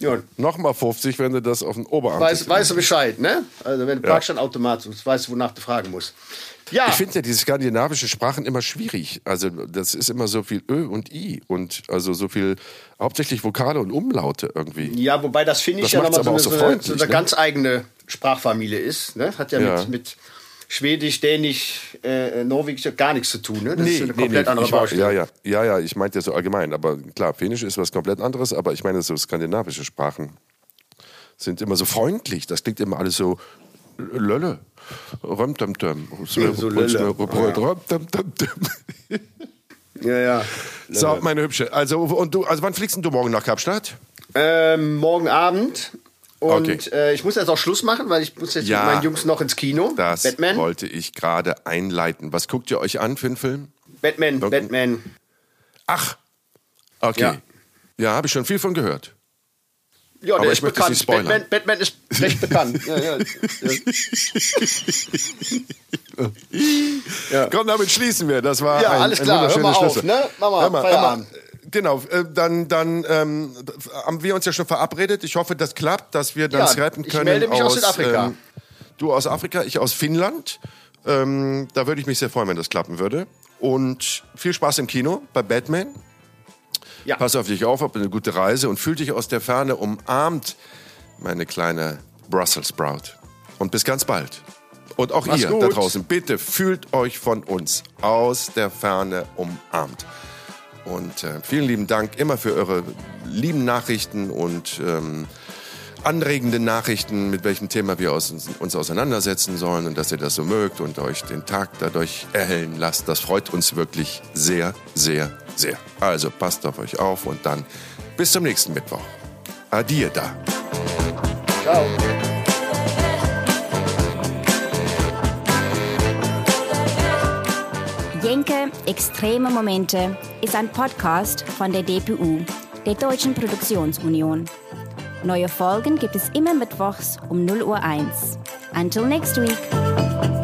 Ja, Nochmal 50, wenn du das auf den Oberarm weißt, tätowierst. weißt du Bescheid, ne? Also wenn du Ja. Parkscheinautomat suchst, weißt du, wonach du fragen musst. Ja, Ich finde ja diese skandinavischen Sprachen immer schwierig. Also das ist immer so viel Ö und I und also so viel hauptsächlich Vokale und Umlaute irgendwie. ja, wobei das Finnisch ja nochmal so, eine- so so, eine- ne? ganz eigene Sprachfamilie ist. Ne? Hat ja, Ja. Mit, mit Schwedisch, Dänisch, äh, Norwegisch gar nichts zu tun. Ne? Das Nee, ist eine nee, komplett nee, andere ich, war- Baustelle. ja, ja, ja, ja, ich meinte ja so allgemein, aber klar, Finnisch ist was komplett anderes, aber ich meine so skandinavische Sprachen sind immer so freundlich, das klingt immer alles so Lölle. Römtömtöm. Lölle. [laughs] Ja, ja. So, meine Hübsche. Also, und du, also wann fliegst denn du morgen nach Kapstadt? Ähm, morgen Abend. Und Okay. äh, ich muss jetzt auch Schluss machen, weil ich muss jetzt Ja. mit meinen Jungs noch ins Kino. Das Batman. wollte ich gerade einleiten. Was guckt ihr euch an für einen Film? Batman. Batman. Ach, okay. Ja. Ja, habe ich schon viel von gehört. Ja, Aber der ich ist bekannt. Batman, Batman ist recht bekannt. ja, ja. [laughs] ja. Komm, damit schließen wir. Das war ja, ein, alles ein klar. wunderschöner Hör mal Schlüssel. auf, ne? Mama, Hör mal, hör mal. Genau, äh, dann, dann ähm, haben wir uns ja schon verabredet. Ich hoffe, das klappt, dass wir dann Ja, skypen ich können. melde mich aus Südafrika. Ähm, du aus Afrika, ich aus Finnland. Ähm, da würde ich mich sehr freuen, wenn das klappen würde. Und viel Spaß im Kino bei Batman. Ja. Pass auf dich auf, hab eine gute Reise und fühl dich aus der Ferne umarmt, meine kleine Brussels Sprout. Und bis ganz bald. Und auch Mach's ihr gut. da draußen, bitte fühlt euch von uns aus der Ferne umarmt. Und äh, vielen lieben Dank immer für eure lieben Nachrichten und ähm, anregende Nachrichten, mit welchem Thema wir aus, uns auseinandersetzen sollen und dass ihr das so mögt und euch den Tag dadurch erhellen lasst. Das freut uns wirklich sehr, sehr, sehr. Also passt auf euch auf und dann bis zum nächsten Mittwoch. Adieu da. Ciao. Jenke Extreme Momente ist ein Podcast von der DPU, der Deutschen Produktionsunion. Neue Folgen gibt es immer mittwochs um 0 Uhr 1. Until next week.